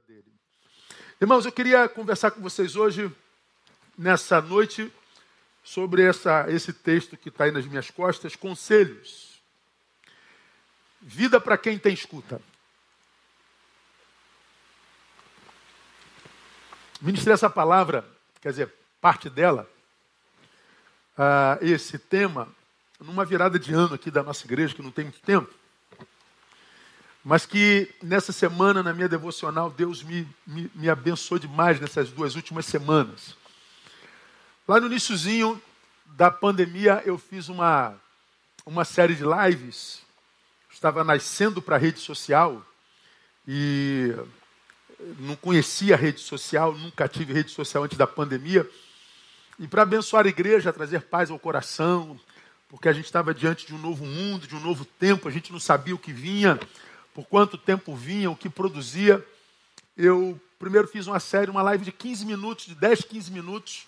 dele. Irmãos, eu queria conversar com vocês hoje, nessa noite, sobre essa, esse texto que está aí nas minhas costas: Conselhos. Vida para quem tem escuta. Ministrei essa palavra, quer dizer, parte dela, uh, esse tema, numa virada de ano aqui da nossa igreja, que não tem muito tempo mas que nessa semana, na minha devocional, Deus me, me, me abençoou demais nessas duas últimas semanas. Lá no iníciozinho da pandemia, eu fiz uma, uma série de lives, estava nascendo para a rede social e não conhecia a rede social, nunca tive rede social antes da pandemia. E para abençoar a igreja, trazer paz ao coração, porque a gente estava diante de um novo mundo, de um novo tempo, a gente não sabia o que vinha, por quanto tempo vinha, o que produzia. Eu primeiro fiz uma série, uma live de 15 minutos, de 10, 15 minutos,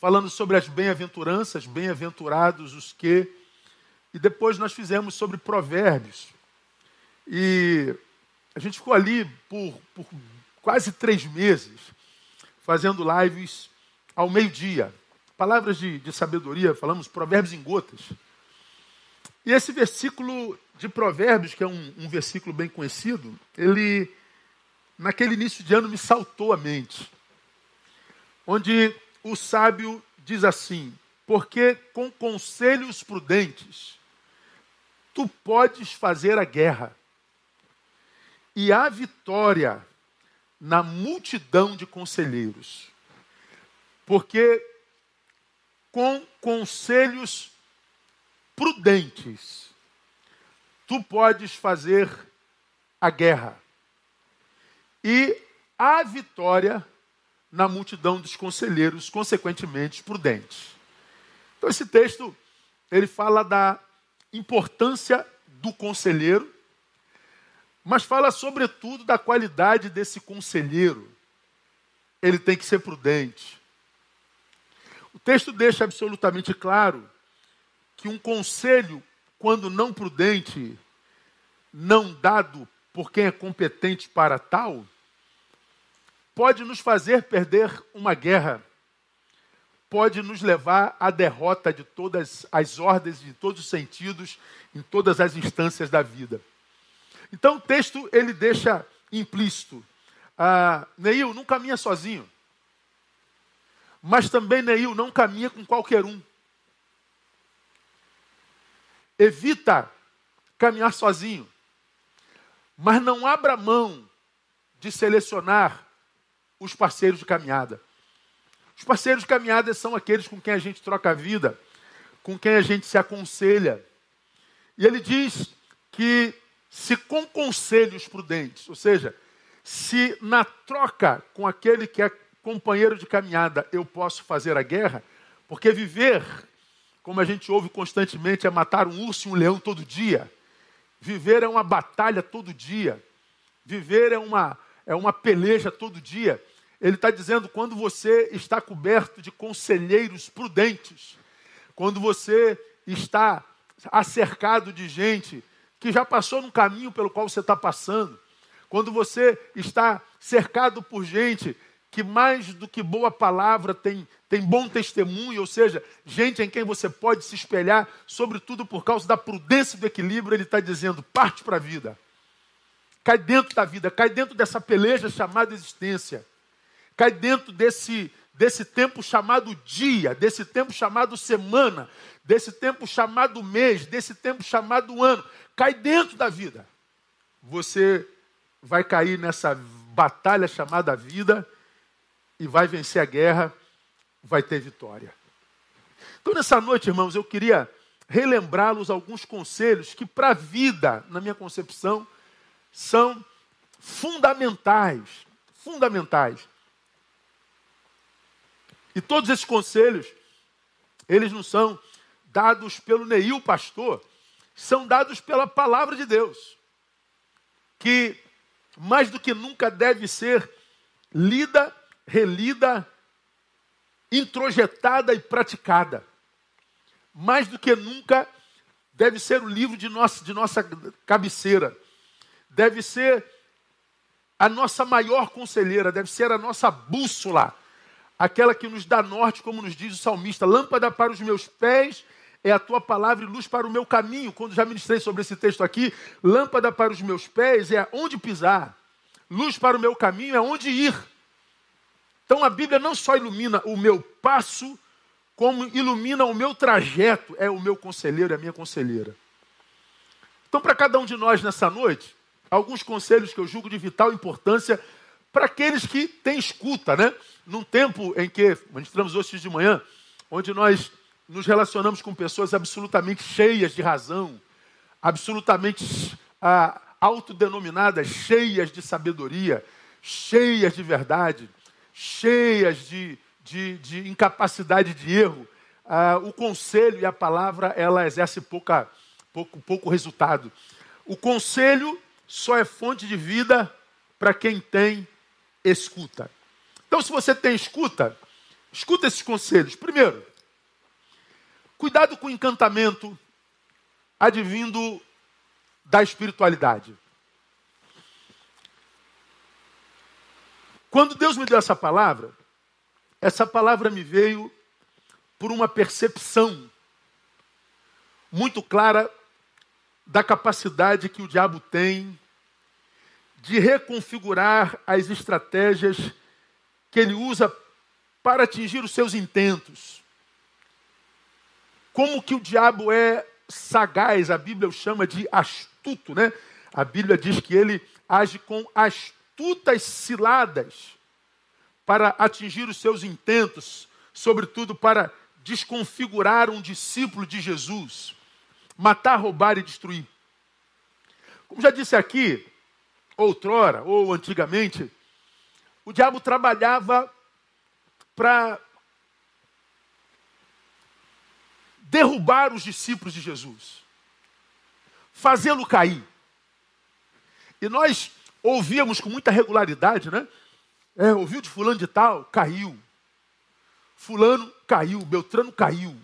falando sobre as bem-aventuranças, bem-aventurados os que. E depois nós fizemos sobre provérbios. E a gente ficou ali por, por quase três meses, fazendo lives ao meio-dia. Palavras de, de sabedoria, falamos provérbios em gotas. E esse versículo de Provérbios, que é um, um versículo bem conhecido, ele, naquele início de ano, me saltou a mente. Onde o sábio diz assim: Porque com conselhos prudentes tu podes fazer a guerra, e há vitória na multidão de conselheiros. Porque com conselhos prudentes tu podes fazer a guerra. E a vitória na multidão dos conselheiros, consequentemente prudentes. Então esse texto, ele fala da importância do conselheiro, mas fala sobretudo da qualidade desse conselheiro. Ele tem que ser prudente. O texto deixa absolutamente claro que um conselho quando não prudente, não dado por quem é competente para tal, pode nos fazer perder uma guerra, pode nos levar à derrota de todas as ordens, de todos os sentidos, em todas as instâncias da vida. Então o texto ele deixa implícito: ah, Neil não caminha sozinho, mas também Neil não caminha com qualquer um. Evita caminhar sozinho. Mas não abra mão de selecionar os parceiros de caminhada. Os parceiros de caminhada são aqueles com quem a gente troca a vida, com quem a gente se aconselha. E ele diz que se com conselhos prudentes, ou seja, se na troca com aquele que é companheiro de caminhada eu posso fazer a guerra, porque viver como a gente ouve constantemente, é matar um urso e um leão todo dia. Viver é uma batalha todo dia. Viver é uma, é uma peleja todo dia. Ele está dizendo quando você está coberto de conselheiros prudentes, quando você está acercado de gente que já passou no caminho pelo qual você está passando, quando você está cercado por gente que mais do que boa palavra tem, tem bom testemunho, ou seja, gente em quem você pode se espelhar, sobretudo por causa da prudência e do equilíbrio, ele está dizendo: parte para a vida. Cai dentro da vida, cai dentro dessa peleja chamada existência. Cai dentro desse, desse tempo chamado dia, desse tempo chamado semana, desse tempo chamado mês, desse tempo chamado ano. Cai dentro da vida. Você vai cair nessa batalha chamada vida e vai vencer a guerra, vai ter vitória. Então, nessa noite, irmãos, eu queria relembrá-los alguns conselhos que, para a vida, na minha concepção, são fundamentais. Fundamentais. E todos esses conselhos, eles não são dados pelo Neil pastor, são dados pela palavra de Deus, que mais do que nunca deve ser lida relida, introjetada e praticada. Mais do que nunca, deve ser o livro de nossa, de nossa cabeceira. Deve ser a nossa maior conselheira, deve ser a nossa bússola, aquela que nos dá norte, como nos diz o salmista: lâmpada para os meus pés é a tua palavra e luz para o meu caminho. Quando já ministrei sobre esse texto aqui, lâmpada para os meus pés é onde pisar, luz para o meu caminho é onde ir. Então a Bíblia não só ilumina o meu passo, como ilumina o meu trajeto, é o meu conselheiro, é a minha conselheira. Então, para cada um de nós nessa noite, alguns conselhos que eu julgo de vital importância para aqueles que têm escuta, né? Num tempo em que, ministramos hoje de manhã, onde nós nos relacionamos com pessoas absolutamente cheias de razão, absolutamente ah, autodenominadas, cheias de sabedoria, cheias de verdade, cheias de, de, de incapacidade de erro. Ah, o conselho e a palavra, ela exerce pouca, pouco, pouco resultado. O conselho só é fonte de vida para quem tem escuta. Então, se você tem escuta, escuta esses conselhos. Primeiro, Cuidado com o encantamento advindo da espiritualidade. Quando Deus me deu essa palavra, essa palavra me veio por uma percepção muito clara da capacidade que o diabo tem de reconfigurar as estratégias que ele usa para atingir os seus intentos. Como que o diabo é sagaz, a Bíblia o chama de astuto, né? A Bíblia diz que ele age com astutas ciladas para atingir os seus intentos, sobretudo para desconfigurar um discípulo de Jesus, matar, roubar e destruir. Como já disse aqui, outrora ou antigamente, o diabo trabalhava para derrubar os discípulos de Jesus, fazê-lo cair. E nós ouvíamos com muita regularidade, né? É, ouviu de fulano de tal, caiu. Fulano caiu, Beltrano caiu.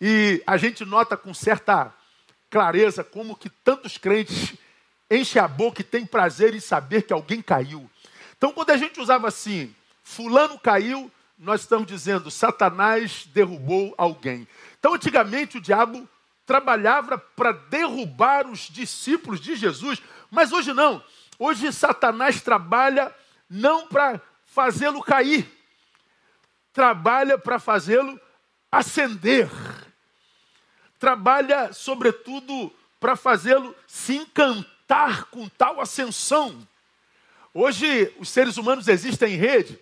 E a gente nota com certa clareza como que tantos crentes enchem a boca e têm prazer em saber que alguém caiu. Então, quando a gente usava assim, fulano caiu, nós estamos dizendo, Satanás derrubou alguém. Então, antigamente, o diabo trabalhava para derrubar os discípulos de Jesus, mas hoje não. Hoje, Satanás trabalha não para fazê-lo cair, trabalha para fazê-lo ascender. Trabalha, sobretudo, para fazê-lo se encantar com tal ascensão. Hoje, os seres humanos existem em rede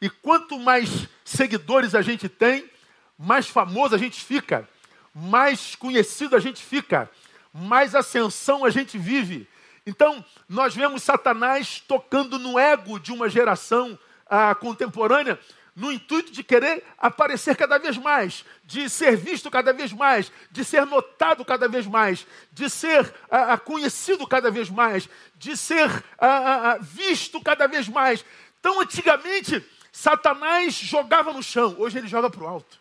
e quanto mais seguidores a gente tem, mais famoso a gente fica, mais conhecido a gente fica, mais ascensão a gente vive. Então, nós vemos Satanás tocando no ego de uma geração ah, contemporânea, no intuito de querer aparecer cada vez mais, de ser visto cada vez mais, de ser notado cada vez mais, de ser ah, ah conhecido cada vez mais, de ser ah, ah, ah, visto cada vez mais. Então, antigamente, Satanás jogava no chão, hoje ele joga para o alto.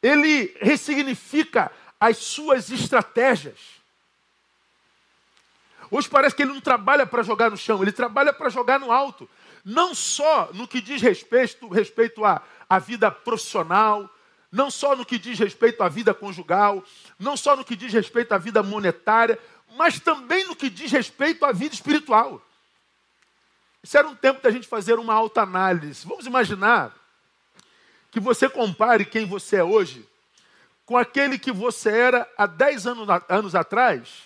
Ele ressignifica as suas estratégias. Hoje parece que ele não trabalha para jogar no chão, ele trabalha para jogar no alto. Não só no que diz respeito, respeito à, à vida profissional, não só no que diz respeito à vida conjugal, não só no que diz respeito à vida monetária, mas também no que diz respeito à vida espiritual. Isso era um tempo da gente fazer uma alta análise. Vamos imaginar que você compare quem você é hoje com aquele que você era há 10 anos, anos atrás,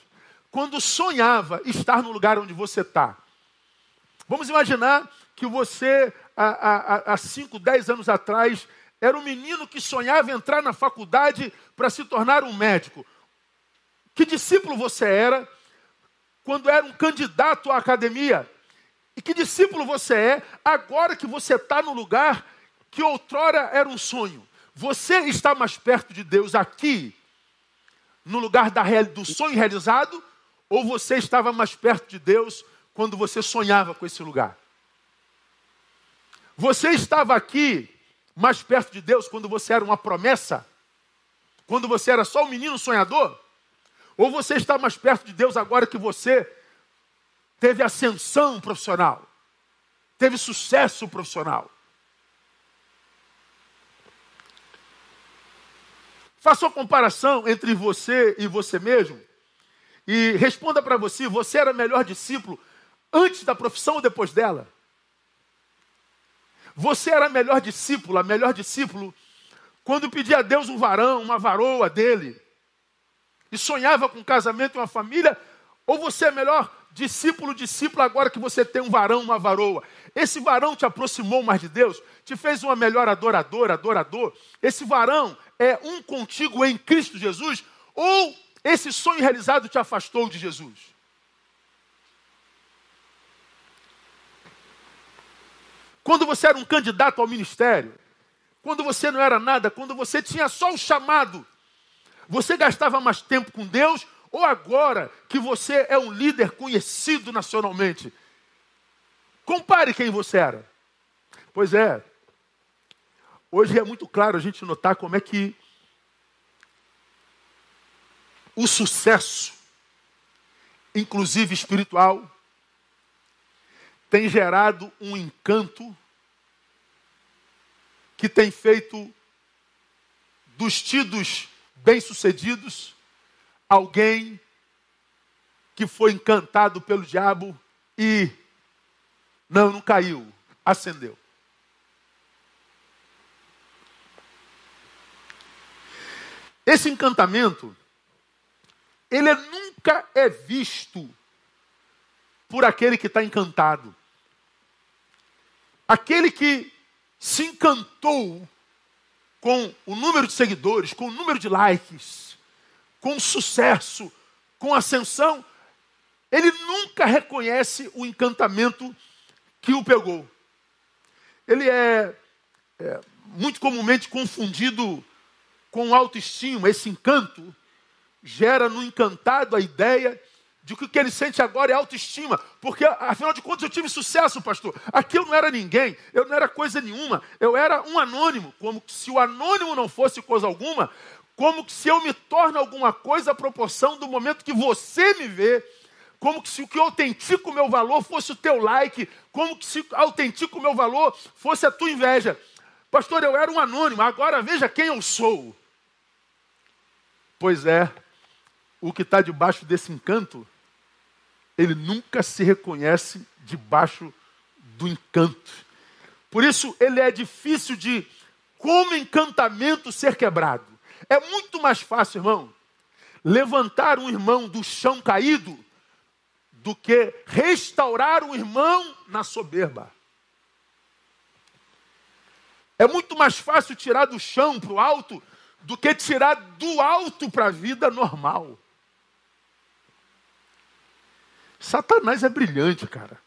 quando sonhava estar no lugar onde você está. Vamos imaginar que você, há 5, 10 anos atrás, era um menino que sonhava entrar na faculdade para se tornar um médico. Que discípulo você era quando era um candidato à academia? E que discípulo você é agora que você está no lugar que outrora era um sonho? Você está mais perto de Deus aqui, no lugar da, do sonho realizado, ou você estava mais perto de Deus quando você sonhava com esse lugar? Você estava aqui mais perto de Deus quando você era uma promessa? Quando você era só um menino sonhador? Ou você está mais perto de Deus agora que você teve ascensão profissional, teve sucesso profissional. Faça uma comparação entre você e você mesmo e responda para você: você era melhor discípulo antes da profissão ou depois dela? Você era melhor discípula, melhor discípulo quando pedia a Deus um varão, uma varoa dele e sonhava com um casamento e uma família? Ou você é melhor discípulo, discípula agora que você tem um varão, uma varoa? Esse varão te aproximou mais de Deus, te fez uma melhor adoradora, adorador. Esse varão é um contigo em Cristo Jesus? Ou esse sonho realizado te afastou de Jesus? Quando você era um candidato ao ministério, quando você não era nada, quando você tinha só o chamado, você gastava mais tempo com Deus ou agora que você é um líder conhecido nacionalmente? Compare quem você era. Pois é, Hoje é muito claro a gente notar como é que o sucesso, inclusive espiritual, tem gerado um encanto que tem feito dos tidos bem-sucedidos alguém que foi encantado pelo diabo e não, não caiu, acendeu. Esse encantamento, ele nunca é visto por aquele que está encantado. Aquele que se encantou com o número de seguidores, com o número de likes, com o sucesso, com a ascensão, ele nunca reconhece o encantamento que o pegou. Ele é, é muito comumente confundido com autoestima, esse encanto, gera no encantado a ideia de que o que ele sente agora é autoestima. Porque, afinal de contas, eu tive sucesso, pastor. Aqui eu não era ninguém, eu não era coisa nenhuma, eu era um anônimo. Como se o anônimo não fosse coisa alguma, como se eu me torne alguma coisa à proporção do momento que você me vê. Como se o que autentica o meu valor fosse o teu like, como que se autentica o meu valor fosse a tua inveja. Pastor, eu era um anônimo, agora veja quem eu sou. Pois é, o que está debaixo desse encanto, ele nunca se reconhece debaixo do encanto. Por isso, ele é difícil de, como encantamento, ser quebrado. É muito mais fácil, irmão, levantar um irmão do chão caído do que restaurar um irmão na soberba. É muito mais fácil tirar do chão para o alto do que tirar do alto para a vida normal. Satanás é brilhante, cara.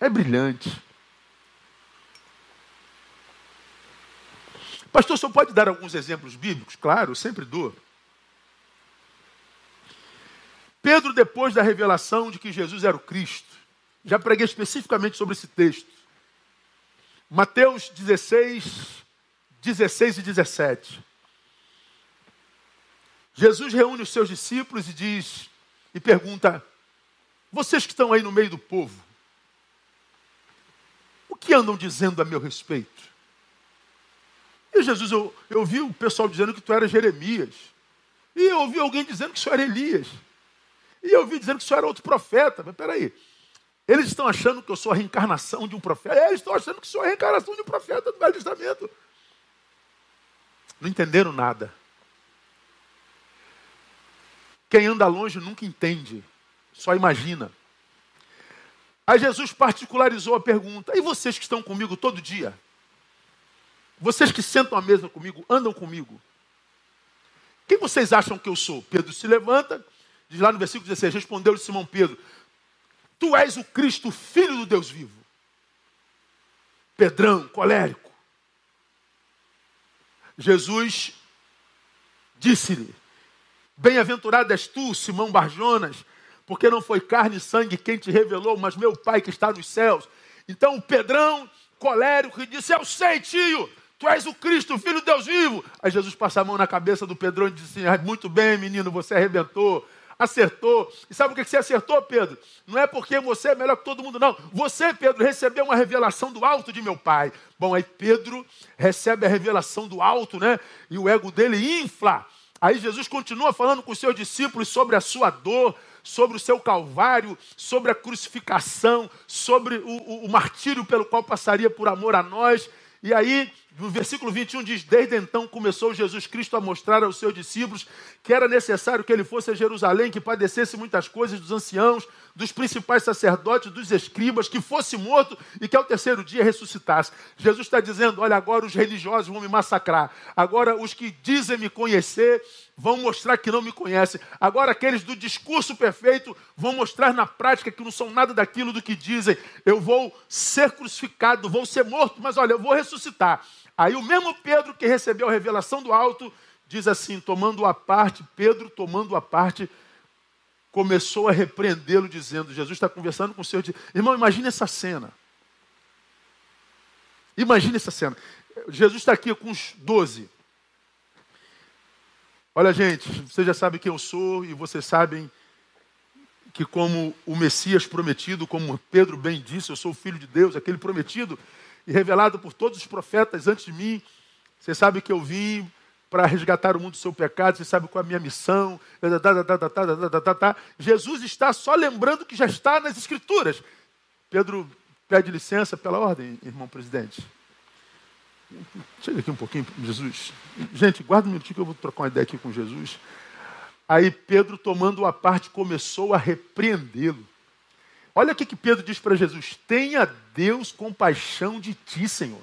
É brilhante. Pastor, só pode dar alguns exemplos bíblicos? Claro, eu sempre dou. Pedro, depois da revelação de que Jesus era o Cristo, já preguei especificamente sobre esse texto. Mateus 16, 16 e 17. Jesus reúne os seus discípulos e diz e pergunta: Vocês que estão aí no meio do povo, o que andam dizendo a meu respeito? E Jesus, eu, eu ouvi o pessoal dizendo que tu era Jeremias. E eu ouvi alguém dizendo que tu era Elias. E eu ouvi dizendo que tu era outro profeta. Mas peraí, eles estão achando que eu sou a reencarnação de um profeta. É, eles estão achando que sou a reencarnação de um profeta do Velho Testamento. Não entenderam nada. Quem anda longe nunca entende, só imagina. Aí Jesus particularizou a pergunta: e vocês que estão comigo todo dia? Vocês que sentam à mesa comigo, andam comigo? Quem vocês acham que eu sou? Pedro se levanta, diz lá no versículo 16: respondeu-lhe Simão Pedro: Tu és o Cristo, filho do Deus vivo. Pedrão, colérico. Jesus disse-lhe: Bem-aventurado és tu, Simão Barjonas, porque não foi carne e sangue quem te revelou, mas meu Pai que está nos céus. Então Pedrão, colérico, disse: Eu sei, tio, Tu és o Cristo, Filho de Deus vivo. Aí Jesus passa a mão na cabeça do Pedrão e diz assim: ah, Muito bem, menino, você arrebentou acertou. E sabe o que você acertou, Pedro? Não é porque você é melhor que todo mundo, não. Você, Pedro, recebeu uma revelação do alto de meu pai. Bom, aí Pedro recebe a revelação do alto, né? E o ego dele infla. Aí Jesus continua falando com os seus discípulos sobre a sua dor, sobre o seu calvário, sobre a crucificação, sobre o, o, o martírio pelo qual passaria por amor a nós. E aí, no versículo 21 diz: Desde então começou Jesus Cristo a mostrar aos seus discípulos que era necessário que ele fosse a Jerusalém, que padecesse muitas coisas dos anciãos, dos principais sacerdotes, dos escribas, que fosse morto e que ao terceiro dia ressuscitasse. Jesus está dizendo: Olha, agora os religiosos vão me massacrar, agora os que dizem me conhecer vão mostrar que não me conhecem, agora aqueles do discurso perfeito vão mostrar na prática que não são nada daquilo do que dizem. Eu vou ser crucificado, vou ser morto, mas olha, eu vou ressuscitar. Aí o mesmo Pedro que recebeu a revelação do alto diz assim, tomando a parte, Pedro tomando a parte, começou a repreendê-lo, dizendo: Jesus está conversando com o Senhor. Irmão, imagine essa cena. Imagine essa cena. Jesus está aqui com os doze. Olha, gente, vocês já sabem quem eu sou e vocês sabem que, como o Messias prometido, como Pedro bem disse, eu sou o filho de Deus, aquele prometido e revelado por todos os profetas antes de mim. Você sabe que eu vim para resgatar o mundo do seu pecado, você sabe qual é a minha missão. Jesus está só lembrando que já está nas Escrituras. Pedro pede licença pela ordem, irmão presidente. Chega aqui um pouquinho, Jesus. Gente, guarda um minutinho que eu vou trocar uma ideia aqui com Jesus. Aí Pedro, tomando a parte, começou a repreendê-lo. Olha o que Pedro diz para Jesus: Tenha Deus compaixão de ti, Senhor.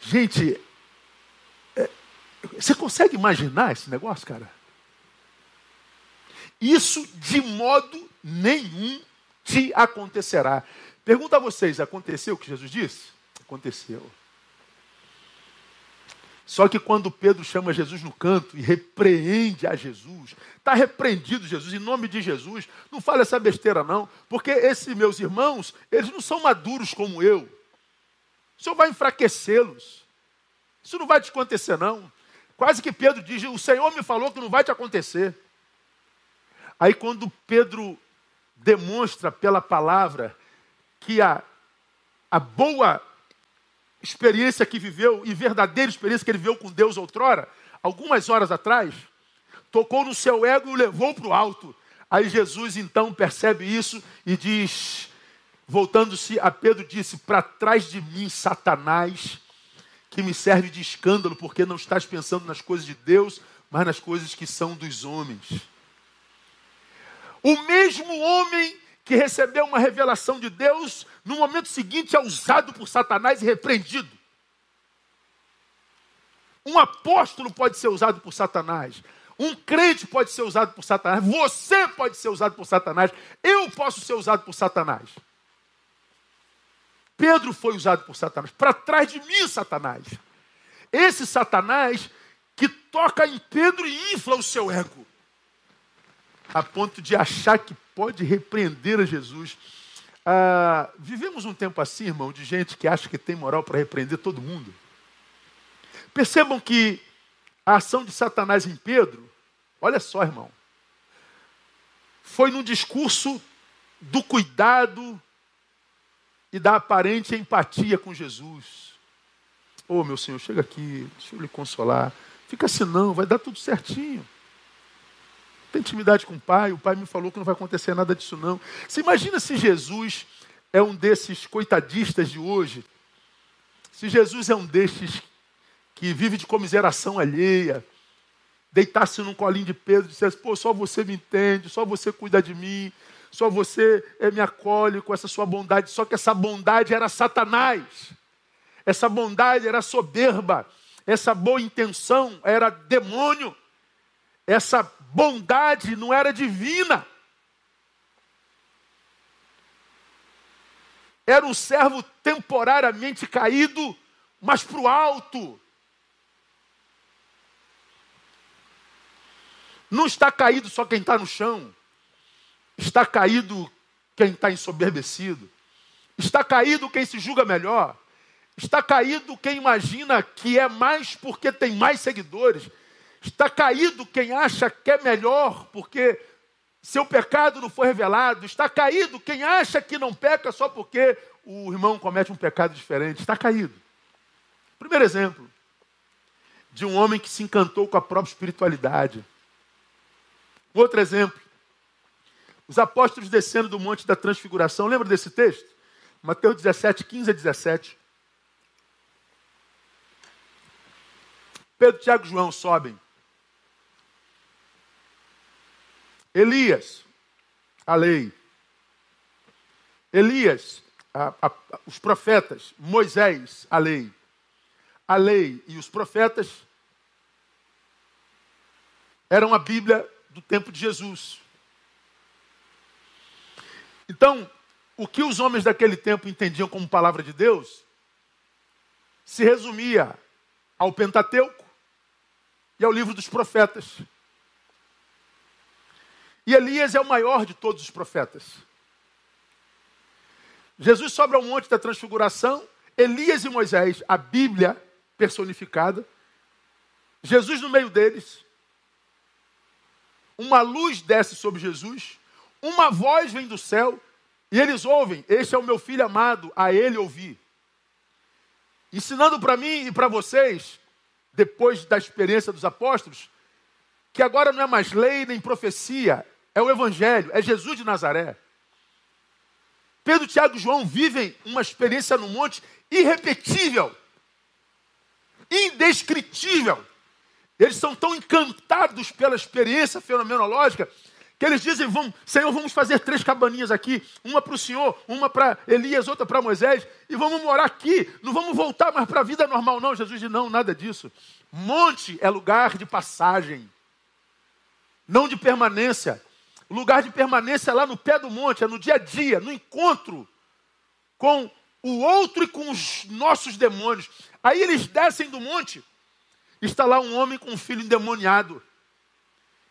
Gente, é, você consegue imaginar esse negócio, cara? Isso de modo nenhum te acontecerá. Pergunta a vocês: aconteceu o que Jesus disse? Aconteceu. Só que quando Pedro chama Jesus no canto e repreende a Jesus, está repreendido Jesus, em nome de Jesus, não fala essa besteira não, porque esses meus irmãos, eles não são maduros como eu. O Senhor vai enfraquecê-los. Isso não vai te acontecer não. Quase que Pedro diz, o Senhor me falou que não vai te acontecer. Aí quando Pedro demonstra pela palavra que a, a boa experiência que viveu e verdadeira experiência que ele viveu com Deus outrora, algumas horas atrás, tocou no seu ego e o levou para o alto. Aí Jesus então percebe isso e diz, voltando-se a Pedro, disse: Para trás de mim, Satanás, que me serve de escândalo, porque não estás pensando nas coisas de Deus, mas nas coisas que são dos homens. O mesmo homem que recebeu uma revelação de Deus, no momento seguinte é usado por Satanás e repreendido. Um apóstolo pode ser usado por Satanás. Um crente pode ser usado por Satanás. Você pode ser usado por Satanás. Eu posso ser usado por Satanás. Pedro foi usado por Satanás. Para trás de mim, Satanás. Esse Satanás que toca em Pedro e infla o seu ego. A ponto de achar que pode repreender a Jesus. Ah, vivemos um tempo assim, irmão, de gente que acha que tem moral para repreender todo mundo. Percebam que a ação de Satanás em Pedro, olha só, irmão, foi no discurso do cuidado e da aparente empatia com Jesus. Ô oh, meu Senhor, chega aqui, deixa eu lhe consolar. Fica assim, não, vai dar tudo certinho. Tem intimidade com o pai, o pai me falou que não vai acontecer nada disso não. Você imagina se Jesus é um desses coitadistas de hoje? Se Jesus é um desses que vive de comiseração alheia, deitasse num colinho de Pedro e dissesse, pô, só você me entende, só você cuida de mim, só você é, me acolhe com essa sua bondade. Só que essa bondade era Satanás. Essa bondade era soberba. Essa boa intenção era demônio. Essa bondade não era divina. Era um servo temporariamente caído, mas para o alto. Não está caído só quem está no chão. Está caído quem está ensoberbecido. Está caído quem se julga melhor. Está caído quem imagina que é mais porque tem mais seguidores. Está caído quem acha que é melhor porque seu pecado não foi revelado. Está caído quem acha que não peca só porque o irmão comete um pecado diferente. Está caído. Primeiro exemplo de um homem que se encantou com a própria espiritualidade. Outro exemplo. Os apóstolos descendo do Monte da Transfiguração. Lembra desse texto? Mateus 17, 15 a 17. Pedro, Tiago e João sobem. Elias, a lei. Elias, a, a, os profetas. Moisés, a lei. A lei e os profetas eram a Bíblia do tempo de Jesus. Então, o que os homens daquele tempo entendiam como palavra de Deus se resumia ao Pentateuco e ao livro dos profetas. E Elias é o maior de todos os profetas. Jesus sobe ao monte da transfiguração, Elias e Moisés, a Bíblia personificada, Jesus no meio deles, uma luz desce sobre Jesus, uma voz vem do céu, e eles ouvem: Este é o meu filho amado, a ele ouvi. Ensinando para mim e para vocês, depois da experiência dos apóstolos, que agora não é mais lei nem profecia, é o Evangelho, é Jesus de Nazaré. Pedro, Tiago e João vivem uma experiência no monte irrepetível, indescritível. Eles são tão encantados pela experiência fenomenológica que eles dizem: vamos, Senhor, vamos fazer três cabaninhas aqui, uma para o Senhor, uma para Elias, outra para Moisés, e vamos morar aqui. Não vamos voltar mais para a vida normal, não. Jesus diz: não, nada disso. Monte é lugar de passagem, não de permanência. O lugar de permanência é lá no pé do monte, é no dia a dia, no encontro com o outro e com os nossos demônios. Aí eles descem do monte Está lá um homem com um filho endemoniado.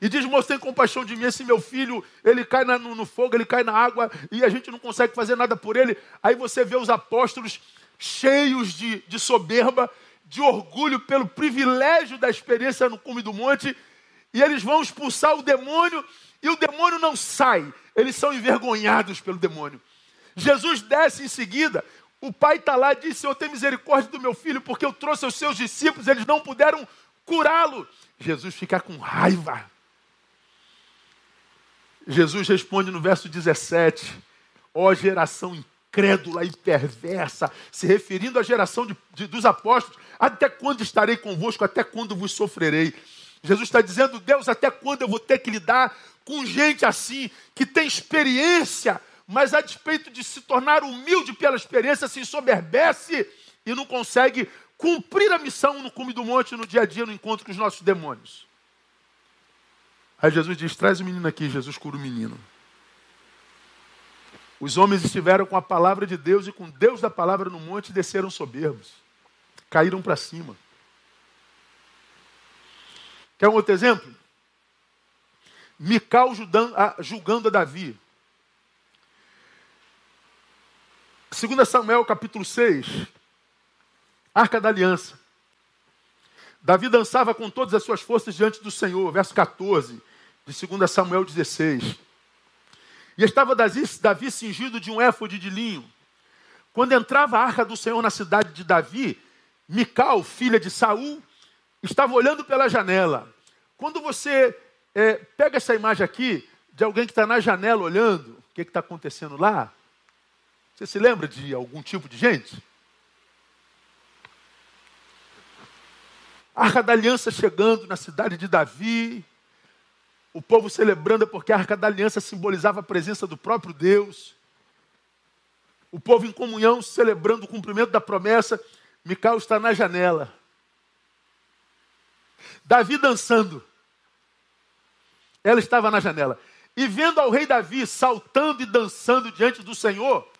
E diz, moço, tem compaixão de mim, esse meu filho, ele cai na, no, no, fogo, ele cai na água, e a gente não consegue fazer nada por ele. Aí você vê os apóstolos cheios de, de soberba, de orgulho pelo privilégio da experiência no cume do monte, e eles vão expulsar o demônio, e o demônio não sai. Eles são envergonhados pelo demônio. Jesus desce em seguida, o pai está lá e diz: Senhor, tem misericórdia do meu filho, porque eu trouxe os seus discípulos, eles não puderam curá-lo. Jesus fica com raiva. Jesus responde no verso 17: Ó geração incrédula e perversa, se referindo à geração de, de, dos apóstolos, até quando estarei convosco, até quando vos sofrerei? Jesus está dizendo, Deus, até quando eu vou ter que lidar com gente assim, que tem experiência mas a despeito de se tornar humilde pela experiência, se ensoberbece e não consegue cumprir a missão no cume do monte, no dia a dia, no encontro com os nossos demônios. Aí Jesus diz: traz o menino aqui, Jesus cura o menino. Os homens estiveram com a palavra de Deus e com Deus da palavra no monte e desceram soberbos. Caíram para cima. Quer um outro exemplo? Mical julgando a Davi. 2 Samuel capítulo 6, Arca da Aliança. Davi dançava com todas as suas forças diante do Senhor, verso 14 de 2 Samuel 16. E estava Davi cingido de um éfode de linho. Quando entrava a arca do Senhor na cidade de Davi, Mical, filha de Saul, estava olhando pela janela. Quando você é, pega essa imagem aqui de alguém que está na janela olhando, o que está acontecendo lá? Você se lembra de algum tipo de gente? A Arca da Aliança chegando na cidade de Davi, o povo celebrando porque a Arca da Aliança simbolizava a presença do próprio Deus. O povo em comunhão celebrando o cumprimento da promessa. Micael está na janela. Davi dançando. Ela estava na janela. E vendo ao rei Davi saltando e dançando diante do Senhor,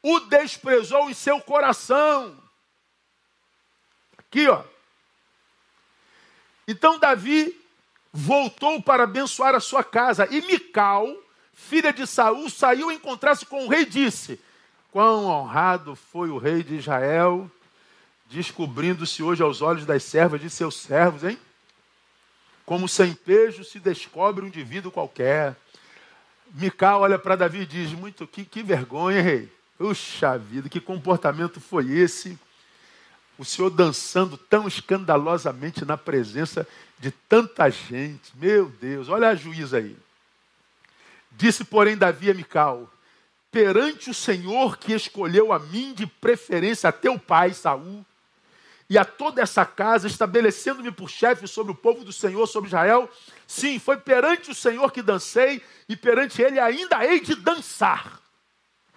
o desprezou em seu coração. Aqui, ó. Então Davi voltou para abençoar a sua casa. E Mical, filha de Saul, saiu a encontrar-se com o rei e disse: Quão honrado foi o rei de Israel descobrindo-se hoje aos olhos das servas de seus servos, hein? Como sem pejo se descobre um indivíduo qualquer. Mical olha para Davi e diz: Muito que, que vergonha, rei. Puxa vida, que comportamento foi esse? O senhor dançando tão escandalosamente na presença de tanta gente. Meu Deus, olha a juíza aí. Disse, porém, Davi a Mical: Perante o Senhor que escolheu a mim de preferência a teu pai, Saul, e a toda essa casa, estabelecendo-me por chefe sobre o povo do Senhor, sobre Israel. Sim, foi perante o Senhor que dancei, e perante ele ainda hei de dançar.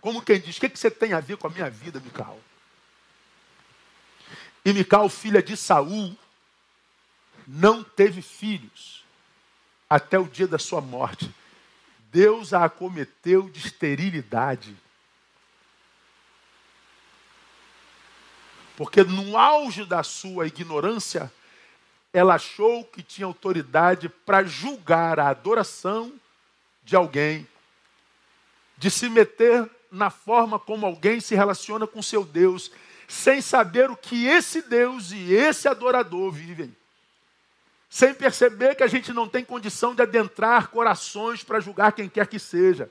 Como quem diz, o que, que você tem a ver com a minha vida, Mical? E Mical, filha de Saul, não teve filhos até o dia da sua morte. Deus a acometeu de esterilidade. Porque no auge da sua ignorância, ela achou que tinha autoridade para julgar a adoração de alguém, de se meter na forma como alguém se relaciona com seu Deus, sem saber o que esse Deus e esse adorador vivem. Sem perceber que a gente não tem condição de adentrar corações para julgar quem quer que seja.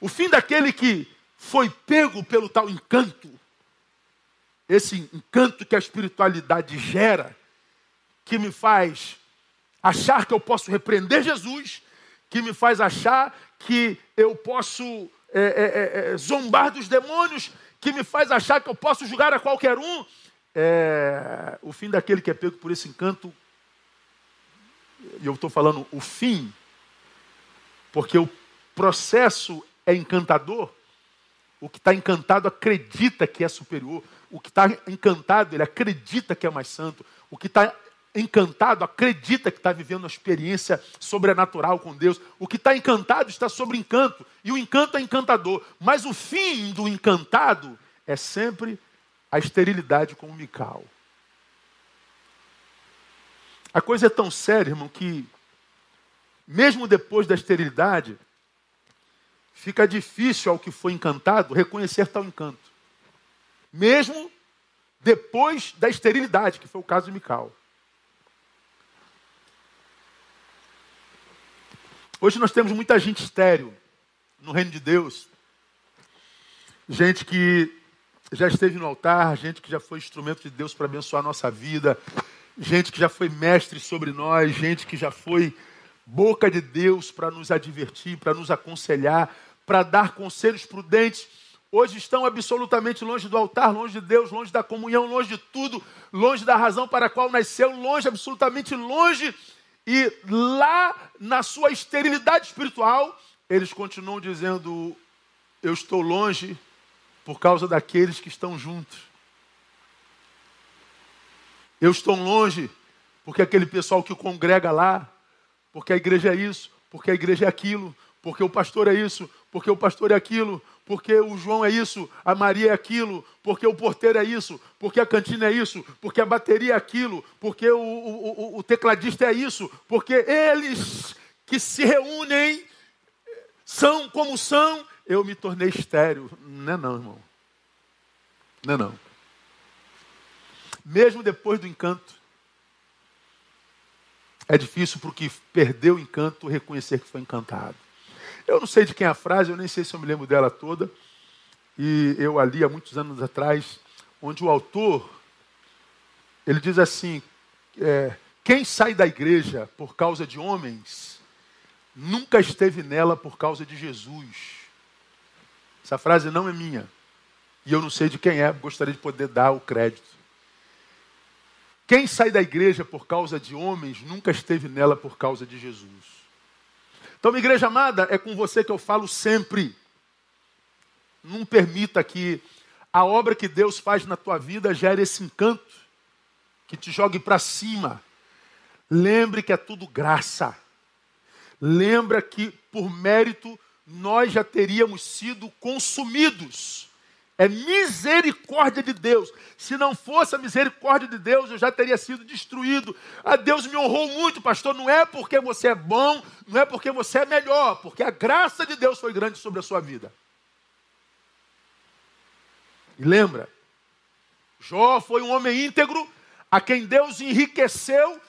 O fim daquele que foi pego pelo tal encanto, esse encanto que a espiritualidade gera, que me faz achar que eu posso repreender Jesus, que me faz achar que eu posso é, é, é, é, zombar dos demônios, que me faz achar que eu posso julgar a qualquer um. É, o fim daquele que é pego por esse encanto, e eu estou falando o fim, porque o processo é encantador, o que está encantado acredita que é superior. O que está encantado, ele acredita que é mais santo. O que está encantado acredita que está vivendo uma experiência sobrenatural com Deus. O que está encantado está sobre encanto. E o encanto é encantador. Mas o fim do encantado é sempre a esterilidade com o Mical. A coisa é tão séria, irmão, que mesmo depois da esterilidade, fica difícil ao que foi encantado reconhecer tal encanto. Mesmo depois da esterilidade, que foi o caso de Mical. Hoje nós temos muita gente estéril no reino de Deus. Gente que já esteve no altar, gente que já foi instrumento de Deus para abençoar a nossa vida, gente que já foi mestre sobre nós, gente que já foi boca de Deus para nos advertir, para nos aconselhar, para dar conselhos prudentes, hoje estão absolutamente longe do altar, longe de Deus, longe da comunhão, longe de tudo, longe da razão para a qual nasceu, longe, absolutamente longe. E lá na sua esterilidade espiritual, eles continuam dizendo: Eu estou longe por causa daqueles que estão juntos. Eu estou longe porque aquele pessoal que congrega lá, porque a igreja é isso, porque a igreja é aquilo, porque o pastor é isso, porque o pastor é aquilo, porque o João é isso, a Maria é aquilo, porque o porteiro é isso, porque a cantina é isso, porque a bateria é aquilo, porque o, o, o, o tecladista é isso, porque eles que se reúnem são como são, eu me tornei estéreo. Não é não, irmão. Não é não. Mesmo depois do encanto, é difícil para o que perdeu o encanto reconhecer que foi encantado. Eu não sei de quem é a frase, eu nem sei se eu me lembro dela toda. E eu ali há muitos anos atrás, onde o autor ele diz assim: é, quem sai da igreja por causa de homens nunca esteve nela por causa de Jesus. Essa frase não é minha. E eu não sei de quem é, gostaria de poder dar o crédito. Quem sai da igreja por causa de homens nunca esteve nela por causa de Jesus. Então, minha igreja amada, é com você que eu falo sempre. Não permita que a obra que Deus faz na tua vida gere esse encanto, que te jogue para cima. Lembre que é tudo graça. Lembra que por mérito nós já teríamos sido consumidos. É misericórdia de Deus. Se não fosse a misericórdia de Deus, eu já teria sido destruído. A Deus me honrou muito, pastor. Não é porque você é bom, não é porque você é melhor, porque a graça de Deus foi grande sobre a sua vida. E lembra Jó foi um homem íntegro, a quem Deus enriqueceu,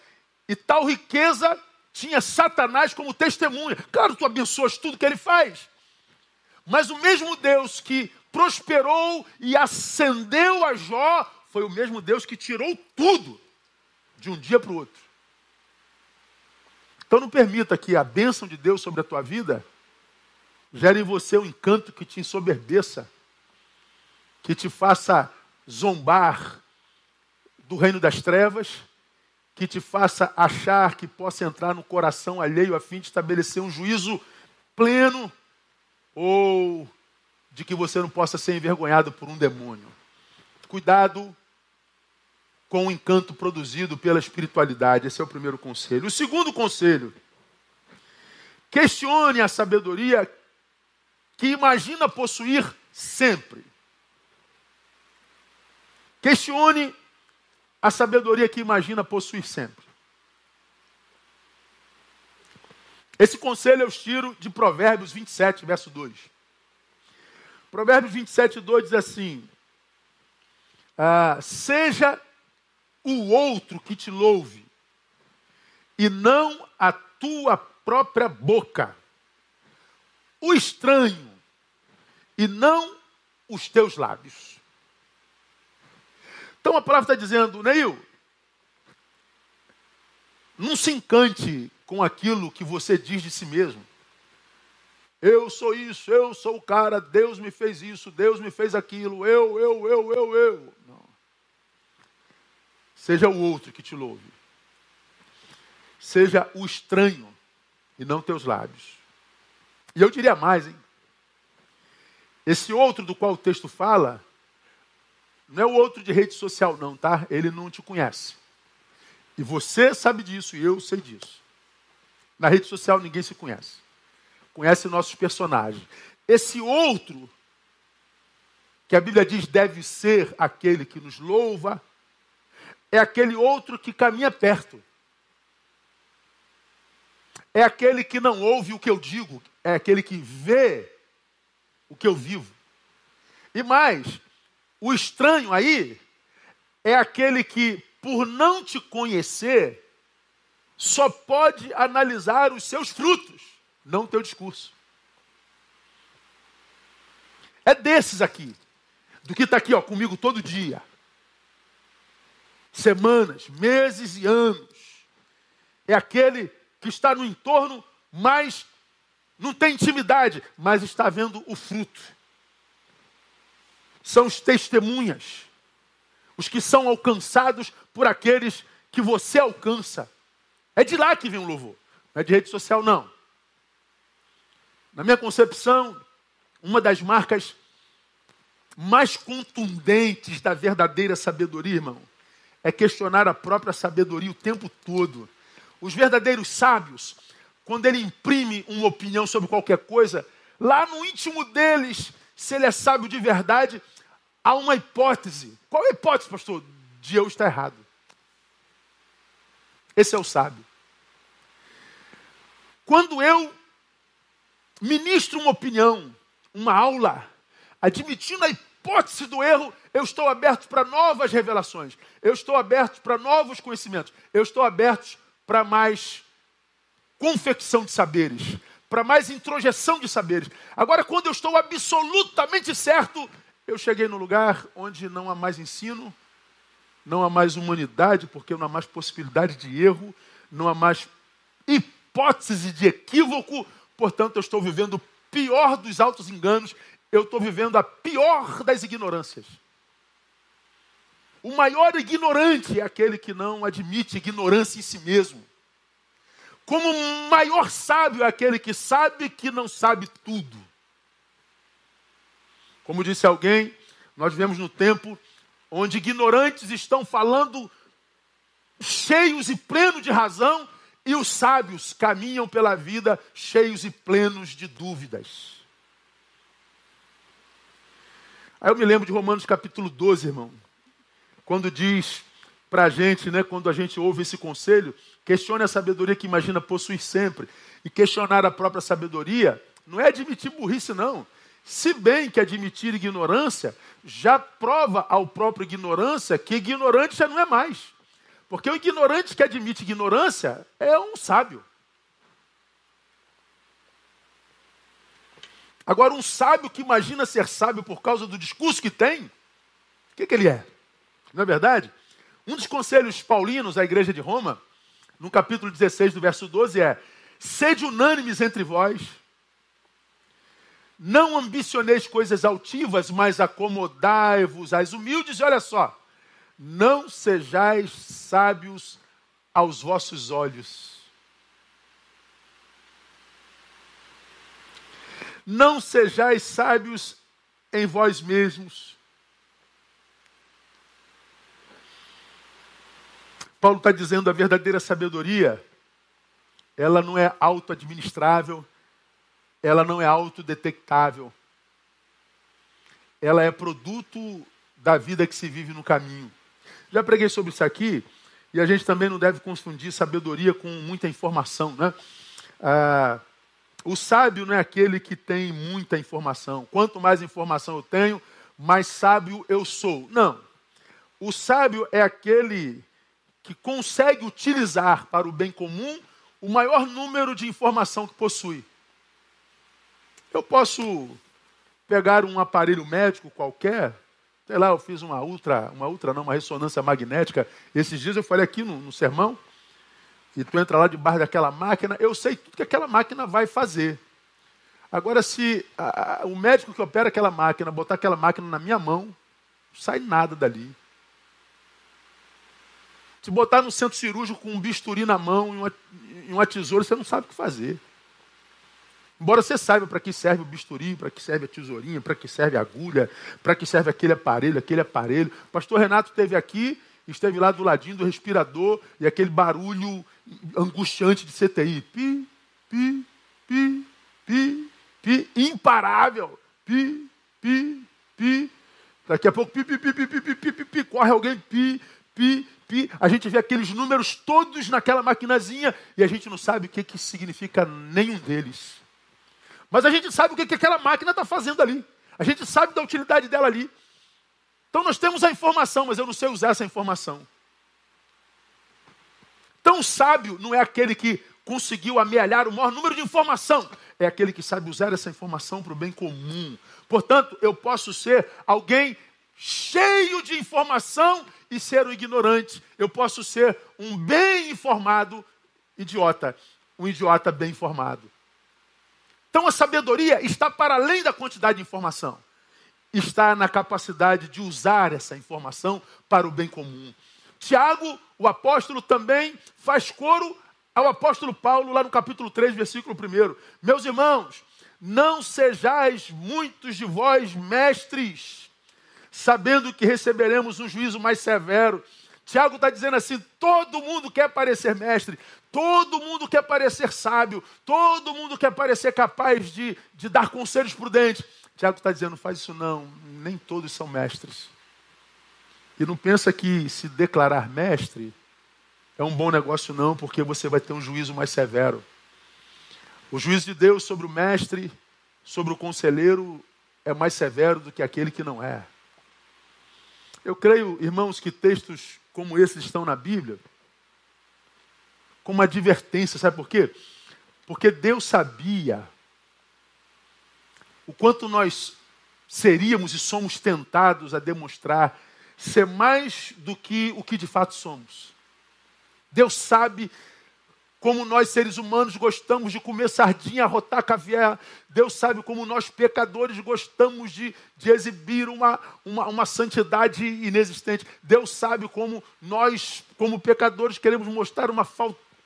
e tal riqueza tinha Satanás como testemunha. Claro, tu abençoas tudo que ele faz. Mas o mesmo Deus que prosperou e acendeu a Jó foi o mesmo Deus que tirou tudo de um dia para o outro. Então não permita que a bênção de Deus sobre a tua vida gere em você um encanto que te ensoberbeça, que te faça zombar do reino das trevas, que te faça achar que possa entrar no coração alheio a fim de estabelecer um juízo pleno ou de que você não possa ser envergonhado por um demônio. Cuidado com o encanto produzido pela espiritualidade. Esse é o primeiro conselho. O segundo conselho: questione a sabedoria que imagina possuir sempre. Questione a sabedoria que imagina possuir sempre. Esse conselho eu tiro de Provérbios 27, verso 2. Provérbios 27, 2 diz assim: ah, Seja o outro que te louve, e não a tua própria boca, o estranho, e não os teus lábios. Então a palavra está dizendo, Neil, não se encante com aquilo que você diz de si mesmo. Eu sou isso, eu sou o cara, Deus me fez isso, Deus me fez aquilo, eu, eu, eu, eu, eu. Seja o outro que te louve. Seja o estranho e não teus lábios. E eu diria mais, hein? Esse outro do qual o texto fala, não é o outro de rede social, não, tá? Ele não te conhece. E você sabe disso e eu sei disso. Na rede social ninguém se conhece. Conhece nossos personagens. Esse outro, que a Bíblia diz deve ser aquele que nos louva, é aquele outro que caminha perto. É aquele que não ouve o que eu digo, é aquele que vê o que eu vivo. E mais, o estranho aí é aquele que, por não te conhecer, só pode analisar os seus frutos, não o teu discurso. É desses aqui, do que está aqui ó, comigo todo dia semanas, meses e anos. É aquele que está no entorno, mas não tem intimidade, mas está vendo o fruto. São os testemunhas, os que são alcançados por aqueles que você alcança. É de lá que vem o louvor, não é de rede social, não. Na minha concepção, uma das marcas mais contundentes da verdadeira sabedoria, irmão, é questionar a própria sabedoria o tempo todo. Os verdadeiros sábios, quando ele imprime uma opinião sobre qualquer coisa, lá no íntimo deles, se ele é sábio de verdade, há uma hipótese. Qual é a hipótese, pastor? De eu estar errado. Esse é o sábio. Quando eu ministro uma opinião, uma aula, admitindo a hipótese do erro, eu estou aberto para novas revelações. Eu estou aberto para novos conhecimentos. Eu estou aberto para mais confecção de saberes, para mais introjeção de saberes. Agora, quando eu estou absolutamente certo, eu cheguei no lugar onde não há mais ensino, não há mais humanidade, porque não há mais possibilidade de erro, não há mais hipótese de equívoco, portanto, eu estou vivendo o pior dos altos enganos, eu estou vivendo a pior das ignorâncias. O maior ignorante é aquele que não admite ignorância em si mesmo. Como o maior sábio é aquele que sabe que não sabe tudo. Como disse alguém, nós vivemos no tempo onde ignorantes estão falando cheios e plenos de razão e os sábios caminham pela vida cheios e plenos de dúvidas. Aí eu me lembro de Romanos capítulo 12, irmão quando diz para a gente, né, quando a gente ouve esse conselho, questione a sabedoria que imagina possuir sempre. E questionar a própria sabedoria não é admitir burrice, não. Se bem que admitir ignorância já prova ao próprio ignorância que ignorante já não é mais. Porque o ignorante que admite ignorância é um sábio. Agora, um sábio que imagina ser sábio por causa do discurso que tem, o que, que ele é? Não é verdade? Um dos conselhos paulinos à igreja de Roma, no capítulo 16, do verso 12, é: Sede unânimes entre vós, não ambicioneis coisas altivas, mas acomodai-vos às humildes. E olha só, não sejais sábios aos vossos olhos. Não sejais sábios em vós mesmos. Paulo está dizendo a verdadeira sabedoria, ela não é auto-administrável, ela não é autodetectável. Ela é produto da vida que se vive no caminho. Já preguei sobre isso aqui, e a gente também não deve confundir sabedoria com muita informação, né? Ah, o sábio não é aquele que tem muita informação. Quanto mais informação eu tenho, mais sábio eu sou. Não. O sábio é aquele que consegue utilizar para o bem comum o maior número de informação que possui. Eu posso pegar um aparelho médico qualquer, sei lá, eu fiz uma ultra, uma ultra não, uma ressonância magnética. Esses dias eu falei aqui no, no sermão, e tu entra lá debaixo daquela máquina, eu sei tudo que aquela máquina vai fazer. Agora, se a, a, o médico que opera aquela máquina botar aquela máquina na minha mão, não sai nada dali. Se botar no centro cirúrgico com um bisturi na mão e uma, e uma tesoura, você não sabe o que fazer. Embora você saiba para que serve o bisturi, para que serve a tesourinha, para que serve a agulha, para que serve aquele aparelho, aquele aparelho. Pastor Renato esteve aqui esteve lá do ladinho do respirador e aquele barulho angustiante de CTI. Pi, pi, pi, pi, pi, imparável. Pi, pi, pi. Daqui a pouco, pi, pi, pi, pi, pi, pi, pi, pi, pi, corre alguém, pi, pi, pi. A gente vê aqueles números todos naquela maquinazinha e a gente não sabe o que, que significa nenhum deles. Mas a gente sabe o que, que aquela máquina está fazendo ali. A gente sabe da utilidade dela ali. Então nós temos a informação, mas eu não sei usar essa informação. Tão sábio não é aquele que conseguiu amealhar o maior número de informação, é aquele que sabe usar essa informação para o bem comum. Portanto, eu posso ser alguém cheio de informação e ser um ignorante. Eu posso ser um bem informado idiota, um idiota bem informado. Então a sabedoria está para além da quantidade de informação está na capacidade de usar essa informação para o bem comum. Tiago, o apóstolo, também faz coro ao apóstolo Paulo, lá no capítulo 3, versículo 1. Meus irmãos, não sejais muitos de vós mestres, sabendo que receberemos um juízo mais severo. Tiago está dizendo assim: todo mundo quer parecer mestre, todo mundo quer parecer sábio, todo mundo quer parecer capaz de, de dar conselhos prudentes. Tiago está dizendo: faz isso não, nem todos são mestres. E não pensa que se declarar mestre é um bom negócio, não, porque você vai ter um juízo mais severo. O juízo de Deus sobre o mestre, sobre o conselheiro, é mais severo do que aquele que não é. Eu creio, irmãos, que textos como esses estão na Bíblia como uma advertência, sabe por quê? Porque Deus sabia o quanto nós seríamos e somos tentados a demonstrar ser mais do que o que de fato somos. Deus sabe como nós seres humanos gostamos de comer sardinha, rotar caviar. Deus sabe como nós pecadores gostamos de, de exibir uma, uma, uma santidade inexistente. Deus sabe como nós, como pecadores, queremos mostrar uma,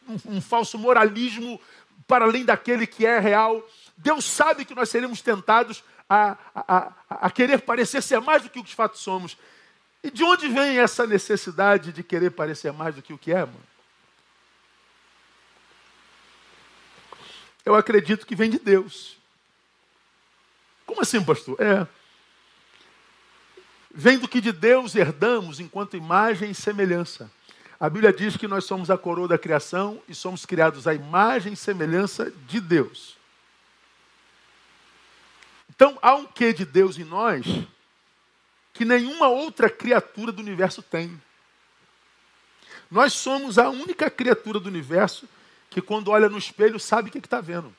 um, um falso moralismo para além daquele que é real. Deus sabe que nós seremos tentados a, a, a, querer parecer ser mais do que o que de fato somos. E de onde vem essa necessidade de querer parecer mais do que o que é, mano? Eu acredito que vem de Deus. Como assim, pastor? É. Vem do que de Deus herdamos enquanto imagem e semelhança. A Bíblia diz que nós somos a coroa da criação e somos criados à imagem e semelhança de Deus. Então há um quê de Deus em nós que nenhuma outra criatura do universo tem. Nós somos a única criatura do universo que, quando olha no espelho, sabe o que está vendo.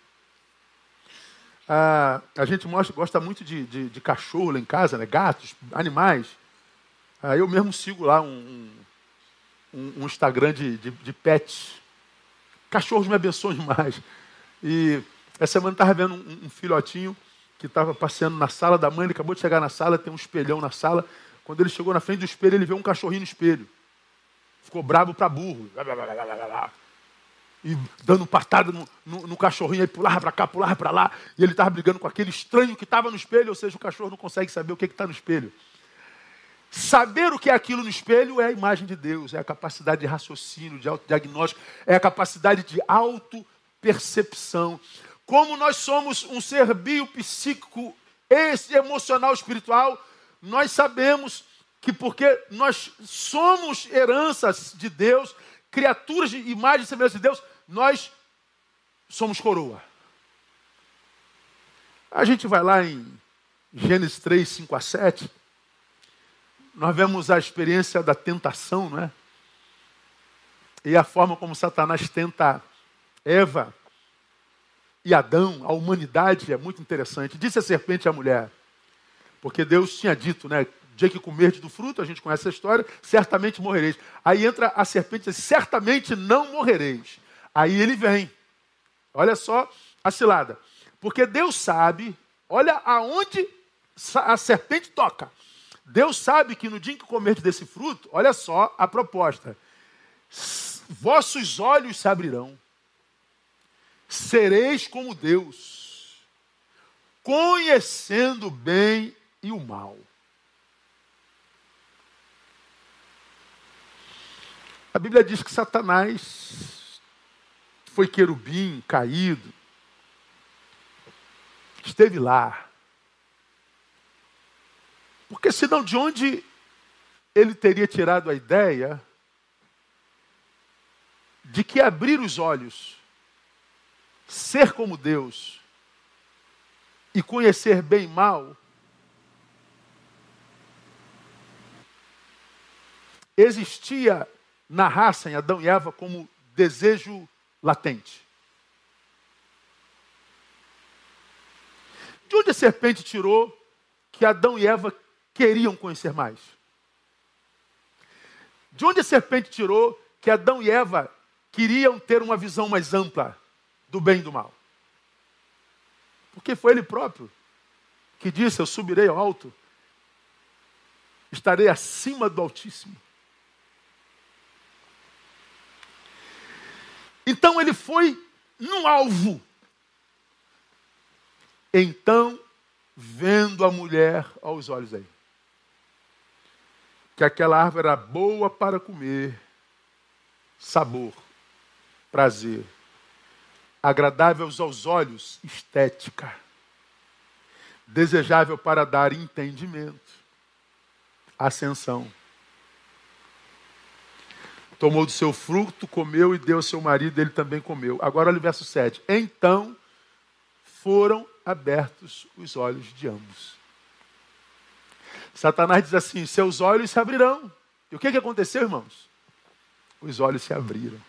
Ah, a gente mostra, gosta muito de, de, de, cachorro lá em casa, né? gatos, animais. Ah, eu mesmo sigo lá um, um, um Instagram de, de, de, pets. Cachorros me abençoam demais. E essa semana estava vendo um, um filhotinho que estava passeando na sala da mãe, ele acabou de chegar na sala, tem um espelhão na sala. Quando ele chegou na frente do espelho, ele viu um cachorrinho no espelho. Ficou bravo para burro. E dando patada no, no, no cachorrinho, aí pulava para cá, pulava para lá. E ele estava brigando com aquele estranho que estava no espelho, ou seja, o cachorro não consegue saber o que está no espelho. Saber o que é aquilo no espelho é a imagem de Deus, é a capacidade de raciocínio, de autodiagnóstico, é a capacidade de auto-percepção. Como nós somos um ser biopsíquico, esse emocional, espiritual, nós sabemos que porque nós somos heranças de Deus, criaturas de imagem e semelhança de Deus, nós somos coroa. A gente vai lá em Gênesis 3, 5 a 7, nós vemos a experiência da tentação, não é? E a forma como Satanás tenta Eva e Adão, a humanidade, é muito interessante. Disse a serpente à mulher, porque Deus tinha dito, né? Dia que comerdes do fruto, a gente conhece essa história, certamente morrereis. Aí entra a serpente e diz, certamente não morrereis. Aí ele vem. Olha só a cilada. Porque Deus sabe, olha aonde a serpente toca. Deus sabe que no dia em que comerdes desse fruto, olha só a proposta. Vossos olhos se abrirão. Sereis como Deus, conhecendo o bem e o mal. A Bíblia diz que Satanás foi querubim caído, esteve lá. Porque senão de onde ele teria tirado a ideia de que abrir os olhos, ser como Deus e conhecer bem e mal existia na raça, em Adão e Eva, como desejo latente. De onde a serpente tirou que Adão e Eva queriam conhecer mais? De onde a serpente tirou que Adão e Eva queriam ter uma visão mais ampla do bem e do mal? Porque foi ele próprio que disse: Eu subirei ao alto, estarei acima do Altíssimo. Então ele foi no alvo. Então, vendo a mulher aos olhos aí, que aquela árvore era boa para comer, sabor, prazer, agradável aos olhos, estética, desejável para dar entendimento, ascensão tomou do seu fruto, comeu e deu ao seu marido, ele também comeu. Agora olha o verso 7. Então foram abertos os olhos de ambos. Satanás diz assim: seus olhos se abrirão. E o que, que aconteceu, irmãos? Os olhos se abriram.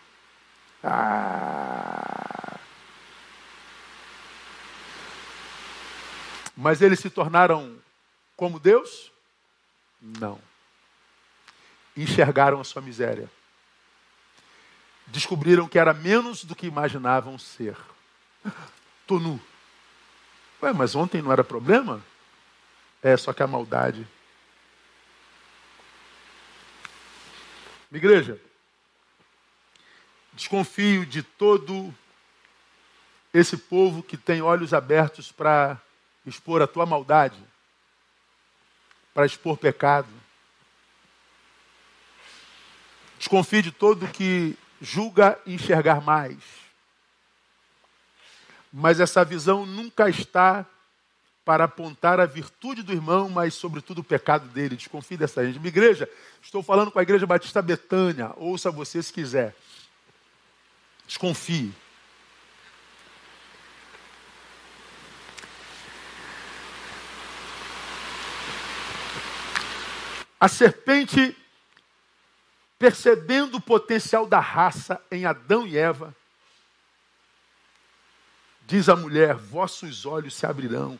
Ah! Mas eles se tornaram como Deus? Não. Enxergaram a sua miséria descobriram que era menos do que imaginavam ser. Tô nu. Ué, mas ontem não era problema? É, só que a maldade. Igreja, desconfio de todo esse povo que tem olhos abertos para expor a tua maldade, para expor pecado. Desconfio de todo que julga enxergar mais. Mas essa visão nunca está para apontar a virtude do irmão, mas sobretudo o pecado dele. Desconfie dessa gente. Minha igreja, estou falando com a Igreja Batista Betânia. Ouça você se quiser. Desconfie. A serpente percebendo o potencial da raça em Adão e Eva, diz a mulher: Vossos olhos se abrirão.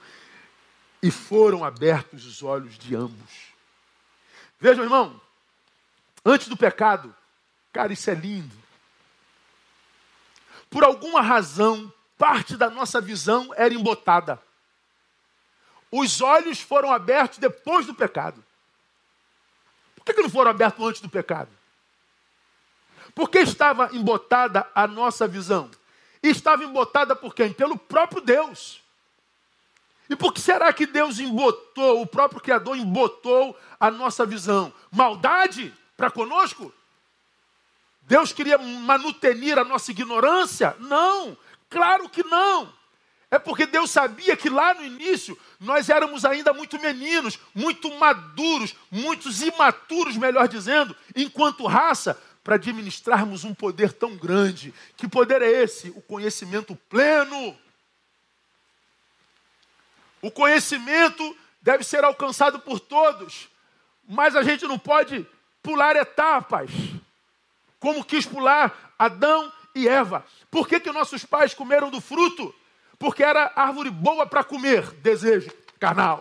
E foram abertos os olhos de ambos. Vejam, irmão, antes do pecado, cara, isso é lindo. Por alguma razão, parte da nossa visão era embotada. Os olhos foram abertos depois do pecado. Por que, que não foram abertos antes do pecado? Por que estava embotada a nossa visão? Estava embotada por quem? Pelo próprio Deus. E por que será que Deus embotou, o próprio Criador embotou a nossa visão? Maldade para conosco? Deus queria manutenir a nossa ignorância? Não, claro que não. É porque Deus sabia que lá no início nós éramos ainda muito meninos, muito maduros, muitos imaturos, melhor dizendo, enquanto raça, para administrarmos um poder tão grande. Que poder é esse? O conhecimento pleno. O conhecimento deve ser alcançado por todos, mas a gente não pode pular etapas, como quis pular Adão e Eva. Por que, que nossos pais comeram do fruto? Porque era árvore boa para comer, desejo carnal.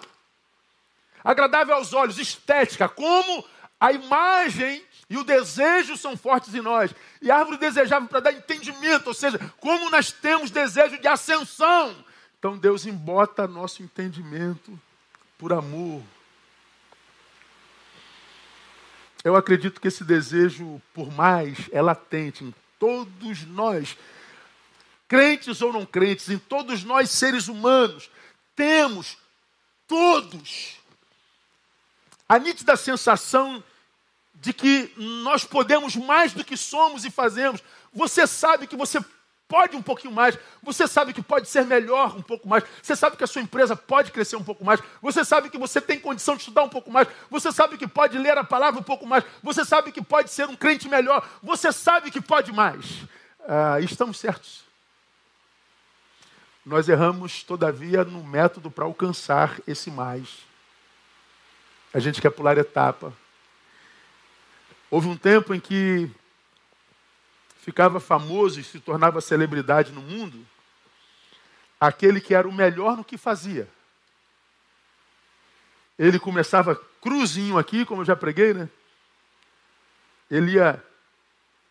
Agradável aos olhos, estética, como a imagem e o desejo são fortes em nós. E a árvore desejável para dar entendimento, ou seja, como nós temos desejo de ascensão. Então Deus embota nosso entendimento por amor. Eu acredito que esse desejo por mais é latente em todos nós, crentes ou não crentes, em todos nós seres humanos. Temos, todos, a nítida sensação de que nós podemos mais do que somos e fazemos. Você sabe que você pode um pouquinho mais, você sabe que pode ser melhor um pouco mais, você sabe que a sua empresa pode crescer um pouco mais, você sabe que você tem condição de estudar um pouco mais, você sabe que pode ler a palavra um pouco mais, você sabe que pode ser um crente melhor, você sabe que pode mais. Ah, estamos certos. Nós erramos, todavia, no método para alcançar esse mais. A gente quer pular etapa. Houve um tempo em que ficava famoso e se tornava celebridade no mundo aquele que era o melhor no que fazia. Ele começava cruzinho aqui, como eu já preguei, né? Ele ia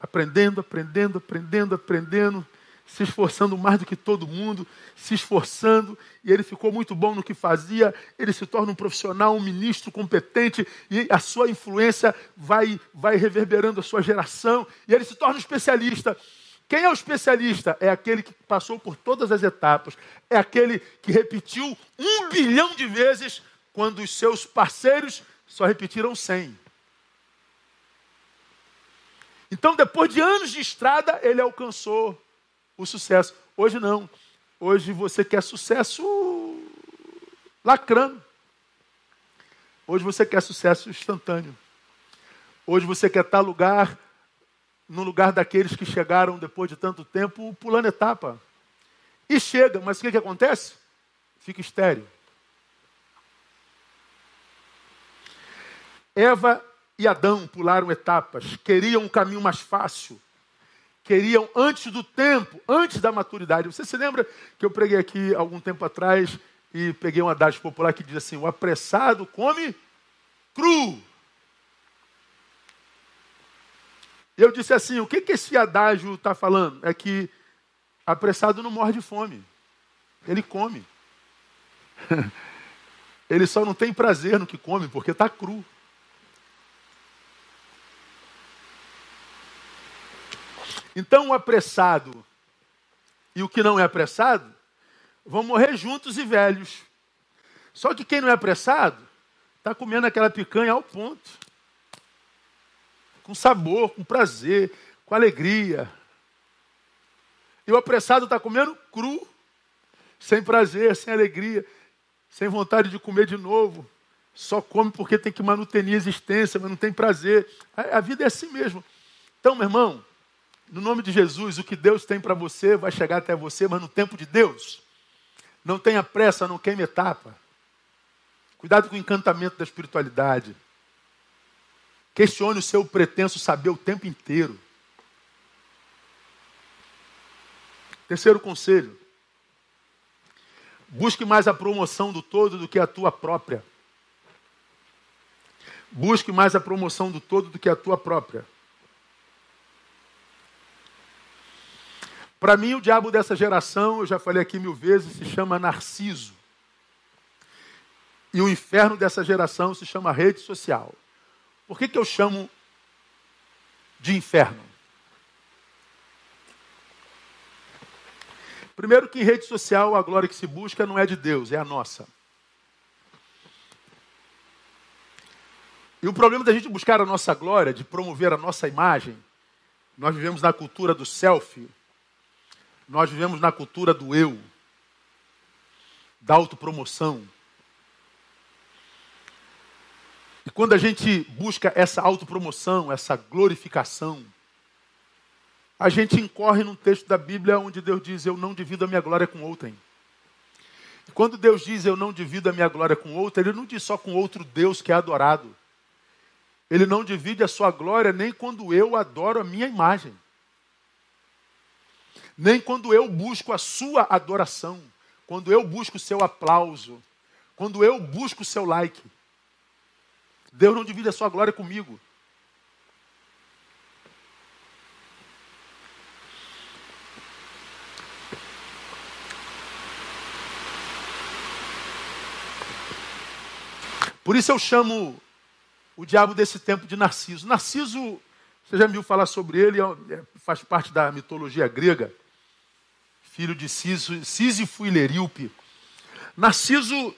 aprendendo, aprendendo, aprendendo, aprendendo se esforçando mais do que todo mundo, se esforçando, e ele ficou muito bom no que fazia, ele se torna um profissional, um ministro competente, e a sua influência vai, vai reverberando a sua geração, e ele se torna um especialista. Quem é o especialista? É aquele que passou por todas as etapas, é aquele que repetiu um bilhão de vezes, quando os seus parceiros só repetiram cem. Então, depois de anos de estrada, ele alcançou o sucesso. Hoje não. Hoje você quer sucesso lacrando. Hoje você quer sucesso instantâneo. Hoje você quer estar lugar no lugar daqueles que chegaram depois de tanto tempo pulando etapa. E chega, mas o que, que acontece? Fica estéreo. Eva e Adão pularam etapas, queriam um caminho mais fácil queriam antes do tempo, antes da maturidade. Você se lembra que eu preguei aqui algum tempo atrás e peguei um adágio popular que diz assim: o apressado come cru. Eu disse assim: o que, que esse adágio está falando? É que apressado não morre de fome, ele come. ele só não tem prazer no que come porque está cru. Então o apressado e o que não é apressado vão morrer juntos e velhos. Só que quem não é apressado está comendo aquela picanha ao ponto. Com sabor, com prazer, com alegria. E o apressado está comendo cru, sem prazer, sem alegria, sem vontade de comer de novo. Só come porque tem que manutenir a existência, mas não tem prazer. A, a vida é assim mesmo. Então, meu irmão, no nome de Jesus, o que Deus tem para você vai chegar até você, mas no tempo de Deus. Não tenha pressa, não queime etapa. Cuidado com o encantamento da espiritualidade. Questione o seu pretenso saber o tempo inteiro. Terceiro conselho. Busque mais a promoção do todo do que a tua própria. Busque mais a promoção do todo do que a tua própria. Para mim, o diabo dessa geração, eu já falei aqui mil vezes, se chama Narciso. E o inferno dessa geração se chama rede social. Por que, que eu chamo de inferno? Primeiro que em rede social a glória que se busca não é de Deus, é a nossa. E o problema da gente buscar a nossa glória, de promover a nossa imagem, nós vivemos na cultura do selfie, nós vivemos na cultura do eu, da autopromoção. E quando a gente busca essa autopromoção, essa glorificação, a gente incorre num texto da Bíblia onde Deus diz: Eu não divido a minha glória com outrem. E quando Deus diz eu não divido a minha glória com outra, Ele não diz só com outro Deus que é adorado. Ele não divide a sua glória nem quando eu adoro a minha imagem nem quando eu busco a sua adoração, quando eu busco o seu aplauso, quando eu busco o seu like. Deus não divide a sua glória comigo. Por isso eu chamo o diabo desse tempo de Narciso. Narciso, você já me viu falar sobre ele, é é, faz parte da mitologia grega filho de Sísifo e Leríope. Narciso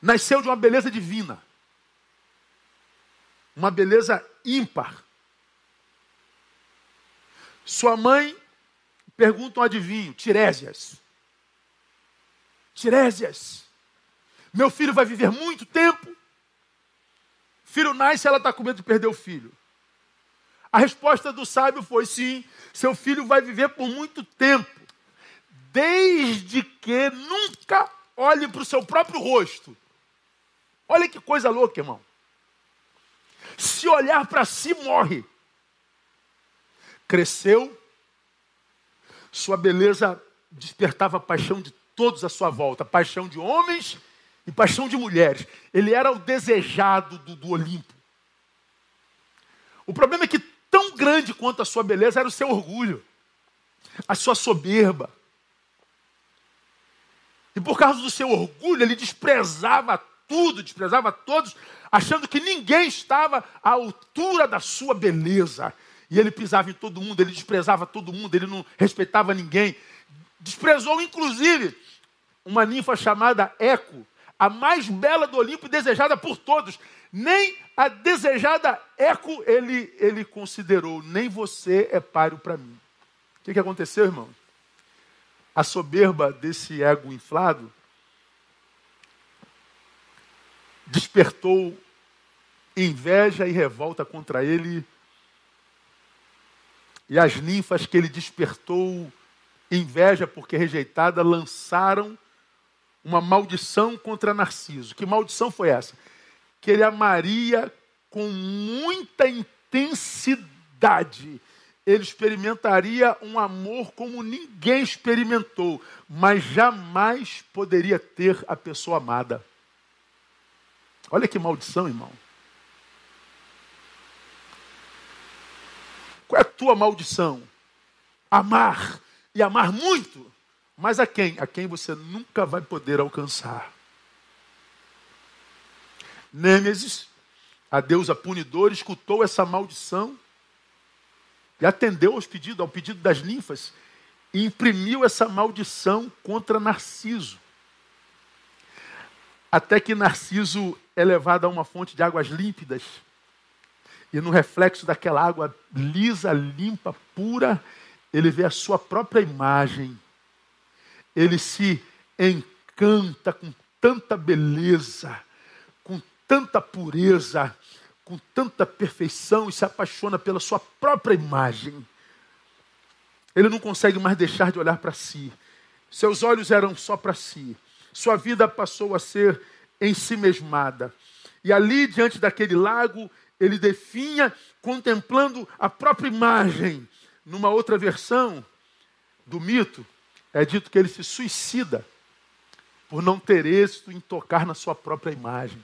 nasceu de uma beleza divina, uma beleza ímpar. Sua mãe pergunta um adivinho, Tirésias. Tirésias, meu filho vai viver muito tempo. Filho nasce, ela está com medo de perder o filho. A resposta do sábio foi sim, seu filho vai viver por muito tempo, desde que nunca olhe para o seu próprio rosto. Olha que coisa louca, irmão. Se olhar para si, morre. Cresceu, sua beleza despertava a paixão de todos à sua volta paixão de homens e paixão de mulheres. Ele era o desejado do, do Olimpo. O problema é que grande quanto a sua beleza era o seu orgulho, a sua soberba. E por causa do seu orgulho, ele desprezava tudo, desprezava todos, achando que ninguém estava à altura da sua beleza. E ele pisava em todo mundo, ele desprezava todo mundo, ele não respeitava ninguém. Desprezou, inclusive, uma ninfa chamada Eco, a mais bela do Olimpo e desejada por todos. Nem a desejada Eco ele, ele considerou, nem você é páreo para mim. O que, que aconteceu, irmão? A soberba desse ego inflado despertou inveja e revolta contra ele. E as ninfas que ele despertou inveja porque rejeitada lançaram uma maldição contra Narciso. Que maldição foi essa? Que ele amaria com muita intensidade. Ele experimentaria um amor como ninguém experimentou, mas jamais poderia ter a pessoa amada. Olha que maldição, irmão. Qual é a tua maldição? Amar e amar muito. Mas a quem? A quem você nunca vai poder alcançar. Nêmesis, a deusa punidora, escutou essa maldição e atendeu aos pedidos, ao pedido das ninfas, e imprimiu essa maldição contra Narciso. Até que Narciso é levado a uma fonte de águas límpidas, e no reflexo daquela água lisa, limpa, pura, ele vê a sua própria imagem ele se encanta com tanta beleza, tanta pureza, com tanta perfeição e se apaixona pela sua própria imagem. Ele não consegue mais deixar de olhar para si. Seus olhos eram só para si. Sua vida passou a ser em si mesmada. E ali, diante daquele lago, ele definha contemplando a própria imagem. Numa outra versão do mito, é dito que ele se suicida por não ter êxito em tocar na sua própria imagem.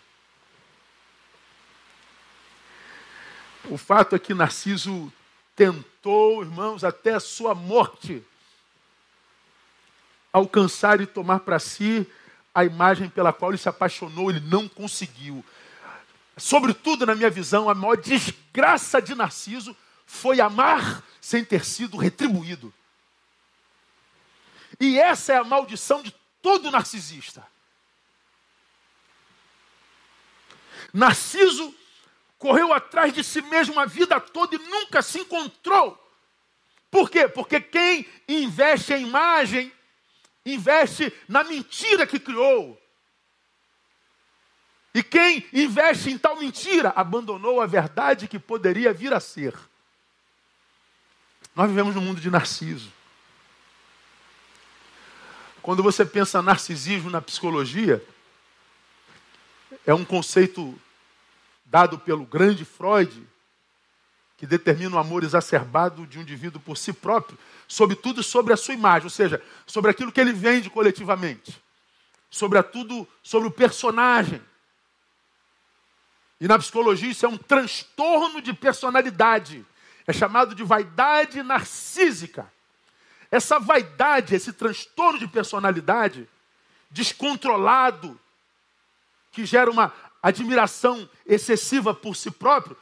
O fato é que Narciso tentou, irmãos, até a sua morte, alcançar e tomar para si a imagem pela qual ele se apaixonou, ele não conseguiu. Sobretudo, na minha visão, a maior desgraça de Narciso foi amar sem ter sido retribuído. E essa é a maldição de todo narcisista. Narciso correu atrás de si mesmo a vida toda e nunca se encontrou. Por quê? Porque quem investe em imagem, investe na mentira que criou. E quem investe em tal mentira, abandonou a verdade que poderia vir a ser. Nós vivemos num mundo de narciso. Quando você pensa narcisismo na psicologia, é um conceito dado pelo grande Freud, que determina o amor exacerbado de um indivíduo por si próprio, sobretudo sobre a sua imagem, ou seja, sobre aquilo que ele vende coletivamente, sobre tudo, sobre o personagem. E na psicologia isso é um transtorno de personalidade, é chamado de vaidade narcísica. Essa vaidade, esse transtorno de personalidade descontrolado, que gera uma admiração excessiva por si próprio,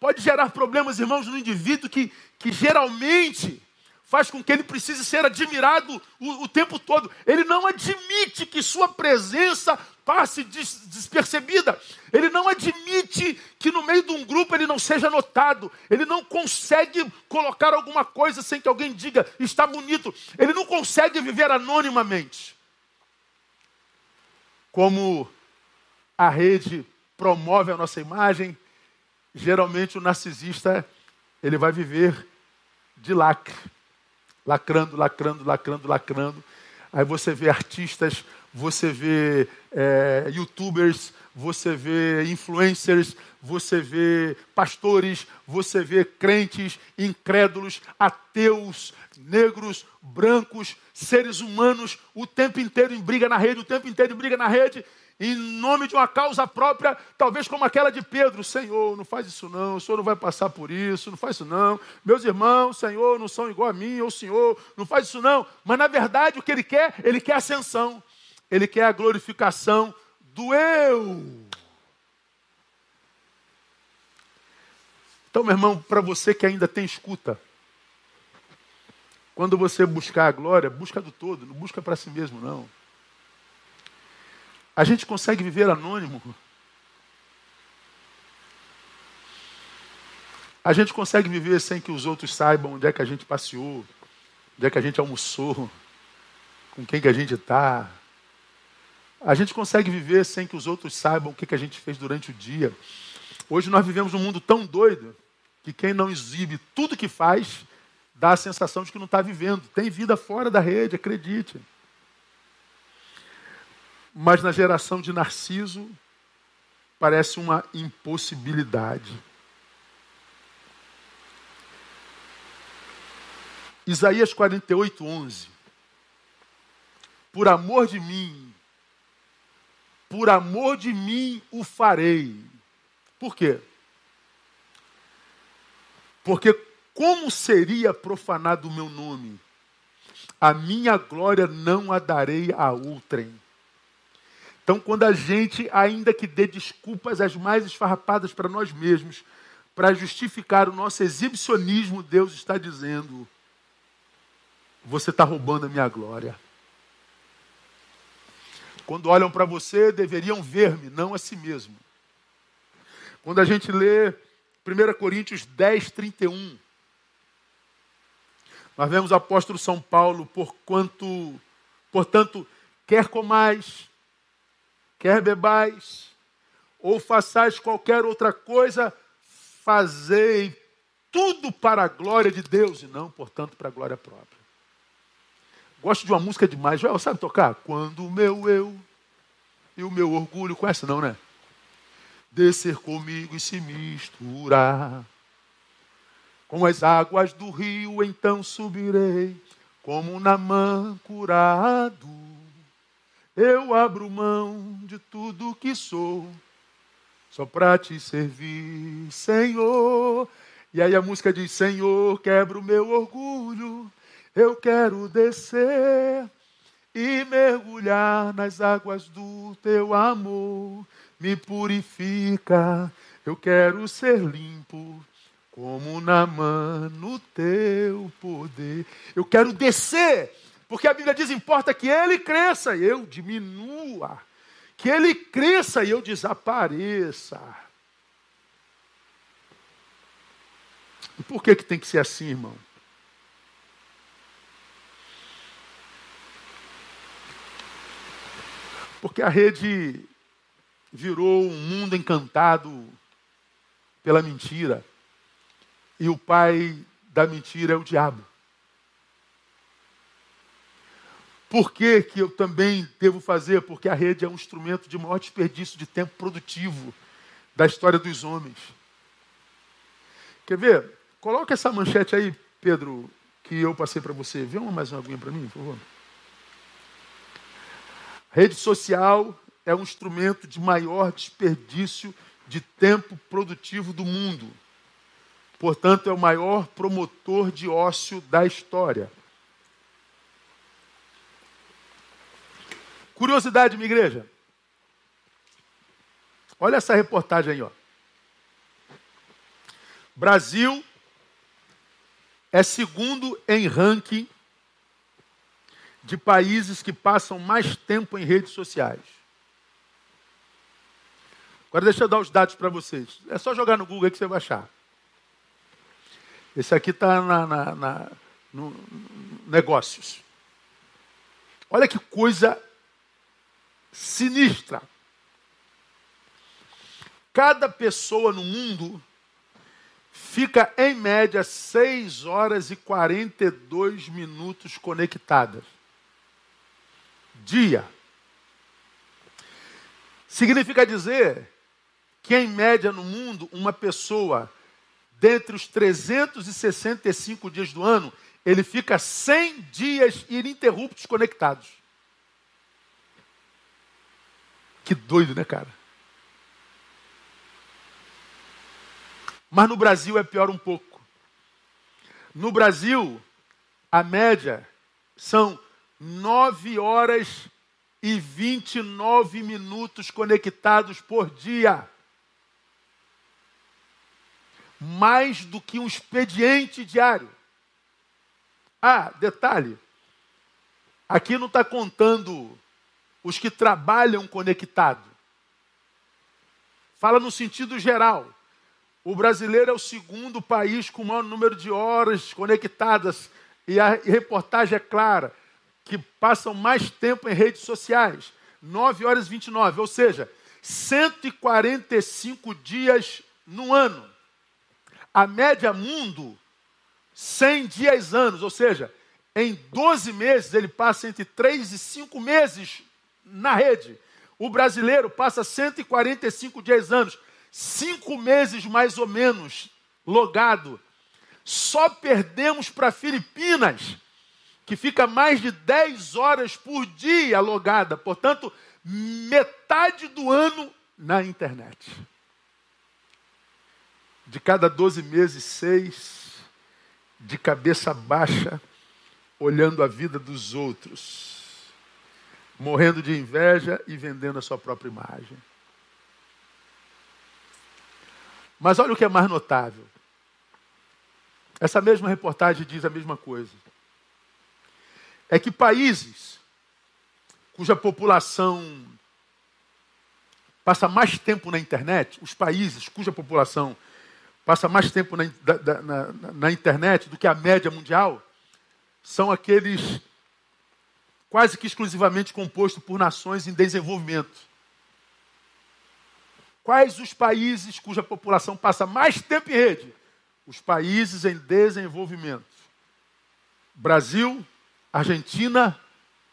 pode gerar problemas, irmãos, no indivíduo que, que geralmente faz com que ele precise ser admirado o, o tempo todo. Ele não admite que sua presença passe des, despercebida. Ele não admite que no meio de um grupo ele não seja notado. Ele não consegue colocar alguma coisa sem que alguém diga está bonito. Ele não consegue viver anonimamente. Como a rede promove a nossa imagem, geralmente o narcisista ele vai viver de lacre, lacrando, lacrando, lacrando, lacrando. Aí você vê artistas, você vê é, youtubers, você vê influencers, você vê pastores, você vê crentes, incrédulos, ateus, negros, brancos, seres humanos, o tempo inteiro em briga na rede, o tempo inteiro em briga na rede, em nome de uma causa própria, talvez como aquela de Pedro: Senhor, não faz isso não, o Senhor não vai passar por isso, não faz isso não. Meus irmãos, Senhor, não são igual a mim, ou Senhor, não faz isso não. Mas na verdade, o que ele quer? Ele quer ascensão, ele quer a glorificação do eu. Então, meu irmão, para você que ainda tem escuta, quando você buscar a glória, busca do todo, não busca para si mesmo, não. A gente consegue viver anônimo. A gente consegue viver sem que os outros saibam onde é que a gente passeou, onde é que a gente almoçou, com quem que a gente está. A gente consegue viver sem que os outros saibam o que, que a gente fez durante o dia. Hoje nós vivemos num mundo tão doido que quem não exibe tudo que faz dá a sensação de que não está vivendo. Tem vida fora da rede, acredite. Mas na geração de Narciso, parece uma impossibilidade. Isaías 48, 11. Por amor de mim, por amor de mim o farei. Por quê? Porque como seria profanado o meu nome? A minha glória não a darei a outrem. Então, quando a gente, ainda que dê desculpas as mais esfarrapadas para nós mesmos, para justificar o nosso exibicionismo, Deus está dizendo: você está roubando a minha glória. Quando olham para você, deveriam ver-me, não a si mesmo. Quando a gente lê 1 Coríntios 10, 31, nós vemos o apóstolo São Paulo, porquanto, portanto, quer comais, quer bebais, ou façais qualquer outra coisa, fazei tudo para a glória de Deus e não, portanto, para a glória própria. Gosto de uma música demais. Joel, sabe tocar? Quando o meu eu e o meu orgulho. Conhece não, né? descer comigo e se misturar. Com as águas do rio então subirei, como na mão curado. Eu abro mão de tudo que sou, só para te servir, Senhor. E aí a música diz: Senhor, quebra o meu orgulho, eu quero descer e mergulhar nas águas do teu amor. Me purifica, eu quero ser limpo, como na mão no teu poder. Eu quero descer, porque a Bíblia diz: importa que ele cresça e eu diminua, que ele cresça e eu desapareça. E por que, que tem que ser assim, irmão? Porque a rede virou um mundo encantado pela mentira. E o pai da mentira é o diabo. Por que, que eu também devo fazer? Porque a rede é um instrumento de maior desperdício de tempo produtivo da história dos homens. Quer ver? Coloca essa manchete aí, Pedro, que eu passei para você. Vê uma mais uma aguinha para mim, por favor. Rede social é um instrumento de maior desperdício de tempo produtivo do mundo. Portanto, é o maior promotor de ócio da história. Curiosidade, minha igreja. Olha essa reportagem aí, ó. Brasil é segundo em ranking de países que passam mais tempo em redes sociais. Agora deixa eu dar os dados para vocês. É só jogar no Google aí que você vai achar. Esse aqui está na, na, na, no negócios. Olha que coisa sinistra. Cada pessoa no mundo fica em média 6 horas e 42 minutos conectadas dia. Significa dizer que, em média, no mundo, uma pessoa, dentre os 365 dias do ano, ele fica 100 dias ininterruptos conectados. Que doido, né, cara? Mas no Brasil é pior um pouco. No Brasil, a média são 9 horas e 29 minutos conectados por dia. Mais do que um expediente diário. Ah, detalhe: aqui não está contando os que trabalham conectado. Fala no sentido geral. O brasileiro é o segundo país com o maior número de horas conectadas. E a reportagem é clara que passam mais tempo em redes sociais. 9 horas e 29, ou seja, 145 dias no ano. A média mundo, 100 dias anos, ou seja, em 12 meses ele passa entre 3 e 5 meses na rede. O brasileiro passa 145 dias anos, 5 meses mais ou menos logado. Só perdemos para Filipinas que fica mais de 10 horas por dia logada, portanto, metade do ano na internet. De cada 12 meses, seis de cabeça baixa, olhando a vida dos outros, morrendo de inveja e vendendo a sua própria imagem. Mas olha o que é mais notável. Essa mesma reportagem diz a mesma coisa é que países cuja população passa mais tempo na internet, os países cuja população passa mais tempo na, na, na, na internet do que a média mundial, são aqueles quase que exclusivamente compostos por nações em desenvolvimento. Quais os países cuja população passa mais tempo em rede? Os países em desenvolvimento. Brasil, Argentina,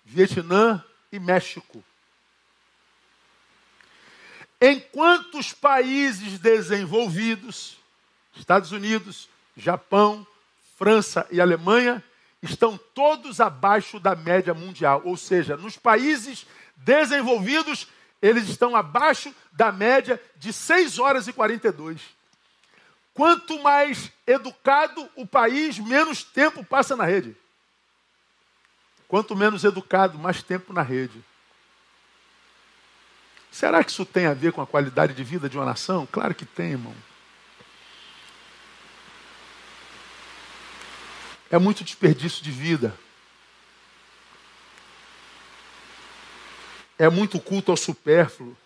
Vietnã e México. Enquanto os países desenvolvidos, Estados Unidos, Japão, França e Alemanha, estão todos abaixo da média mundial. Ou seja, nos países desenvolvidos, eles estão abaixo da média de 6 horas e 42. Quanto mais educado o país, menos tempo passa na rede. Quanto menos educado, mais tempo na rede. Será que isso tem a ver com a qualidade de vida de uma nação? Claro que tem, irmão. É muito desperdício de vida. É muito culto ao supérfluo.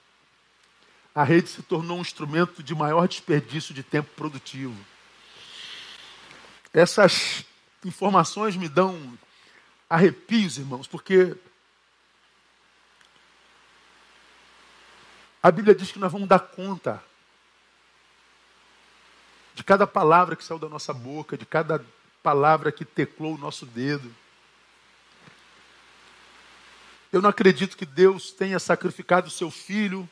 A rede se tornou um instrumento de maior desperdício de tempo produtivo. Essas informações me dão arrepios, irmãos, porque a Bíblia diz que nós vamos dar conta de cada palavra que saiu da nossa boca, de cada palavra que teclou o nosso dedo. Eu não acredito que Deus tenha sacrificado o seu filho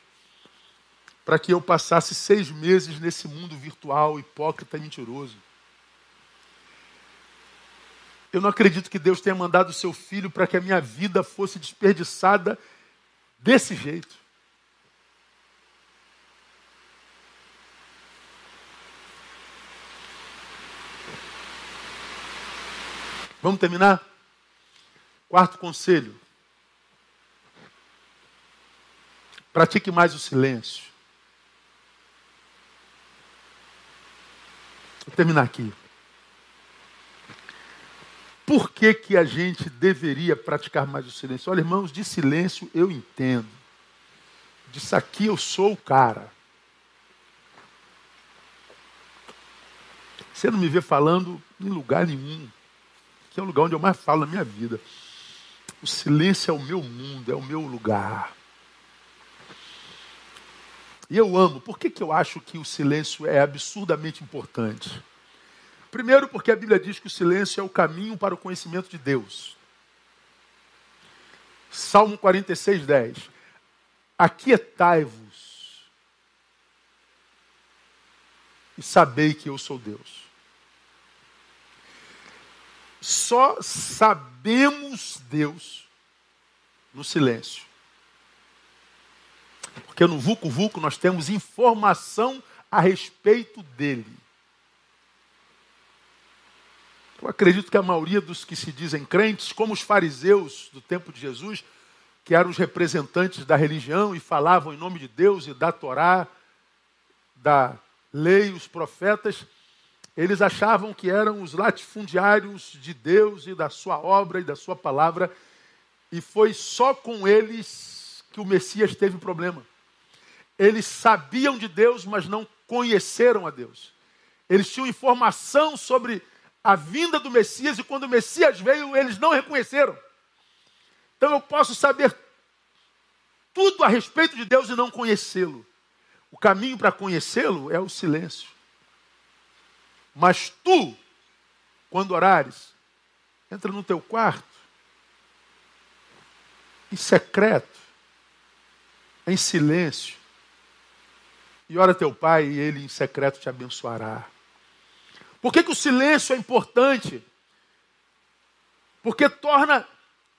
para que eu passasse seis meses nesse mundo virtual, hipócrita e mentiroso. Eu não acredito que Deus tenha mandado o seu filho para que a minha vida fosse desperdiçada desse jeito. Vamos terminar? Quarto conselho. Pratique mais o silêncio. Vou terminar aqui. Por que, que a gente deveria praticar mais o silêncio? Olha, irmãos, de silêncio eu entendo. Disso aqui eu sou o cara. Você não me vê falando em lugar nenhum que é o lugar onde eu mais falo na minha vida. O silêncio é o meu mundo, é o meu lugar. E eu amo. Por que, que eu acho que o silêncio é absurdamente importante? Primeiro, porque a Bíblia diz que o silêncio é o caminho para o conhecimento de Deus. Salmo 46, 10. Aquietai-vos e sabei que eu sou Deus só sabemos Deus no silêncio. Porque no Vucu Vucu nós temos informação a respeito dele. Eu acredito que a maioria dos que se dizem crentes, como os fariseus do tempo de Jesus, que eram os representantes da religião e falavam em nome de Deus e da Torá, da lei, os profetas, eles achavam que eram os latifundiários de Deus e da sua obra e da sua palavra, e foi só com eles que o Messias teve problema. Eles sabiam de Deus, mas não conheceram a Deus. Eles tinham informação sobre a vinda do Messias, e quando o Messias veio, eles não reconheceram. Então eu posso saber tudo a respeito de Deus e não conhecê-lo. O caminho para conhecê-lo é o silêncio. Mas tu, quando orares, entra no teu quarto, em secreto, em silêncio, e ora teu pai e ele em secreto te abençoará. Por que, que o silêncio é importante? Porque torna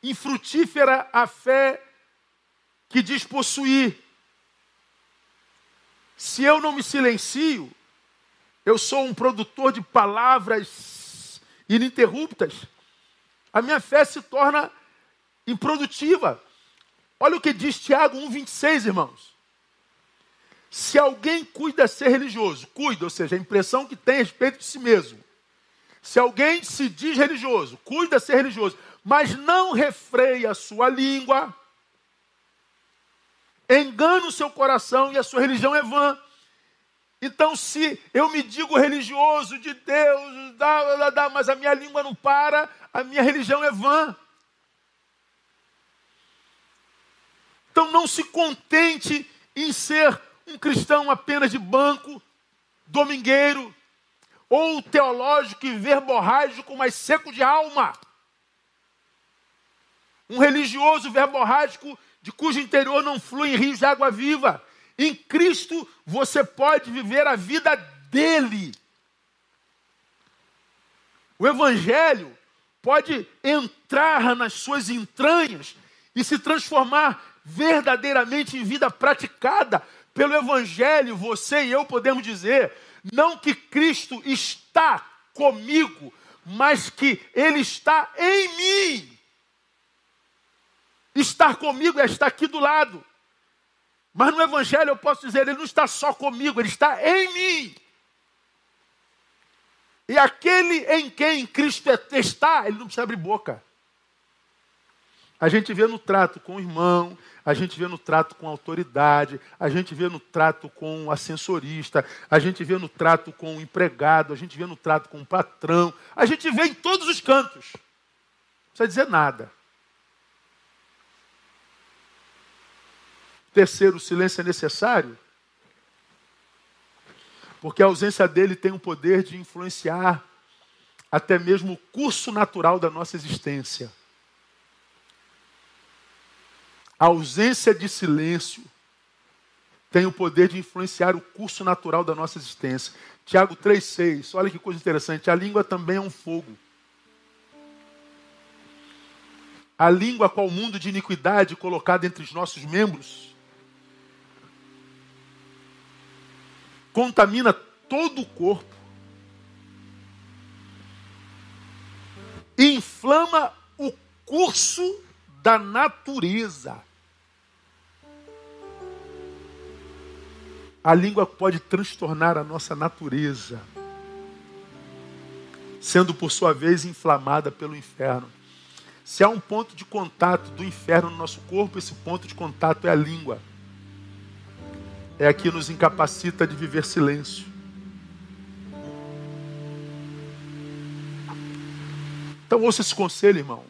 infrutífera a fé que diz possuir. Se eu não me silencio, eu sou um produtor de palavras ininterruptas, a minha fé se torna improdutiva. Olha o que diz Tiago 1,26, irmãos. Se alguém cuida ser religioso, cuida, ou seja, a impressão que tem a respeito de si mesmo. Se alguém se diz religioso, cuida ser religioso, mas não refreia a sua língua, engana o seu coração e a sua religião é vã. Então, se eu me digo religioso de Deus, dá, dá, dá, mas a minha língua não para, a minha religião é vã. Então, não se contente em ser um cristão apenas de banco, domingueiro, ou teológico e verborrágico, mas seco de alma. Um religioso verborrágico de cujo interior não flui rios de água viva. Em Cristo você pode viver a vida dele. O Evangelho pode entrar nas suas entranhas e se transformar verdadeiramente em vida praticada. Pelo Evangelho, você e eu podemos dizer, não que Cristo está comigo, mas que Ele está em mim. Estar comigo é estar aqui do lado. Mas no Evangelho eu posso dizer, Ele não está só comigo, Ele está em mim. E aquele em quem Cristo está, ele não precisa abrir boca. A gente vê no trato com o irmão, a gente vê no trato com a autoridade, a gente vê no trato com o ascensorista, a gente vê no trato com o empregado, a gente vê no trato com o patrão, a gente vê em todos os cantos. Não precisa dizer nada. Terceiro, o silêncio é necessário, porque a ausência dele tem o poder de influenciar até mesmo o curso natural da nossa existência. A ausência de silêncio tem o poder de influenciar o curso natural da nossa existência. Tiago 3,6, olha que coisa interessante. A língua também é um fogo. A língua, qual mundo de iniquidade colocado entre os nossos membros, contamina todo o corpo, inflama o curso da natureza. A língua pode transtornar a nossa natureza, sendo por sua vez inflamada pelo inferno. Se há um ponto de contato do inferno no nosso corpo, esse ponto de contato é a língua é a que nos incapacita de viver silêncio. Então ouça esse conselho, irmão.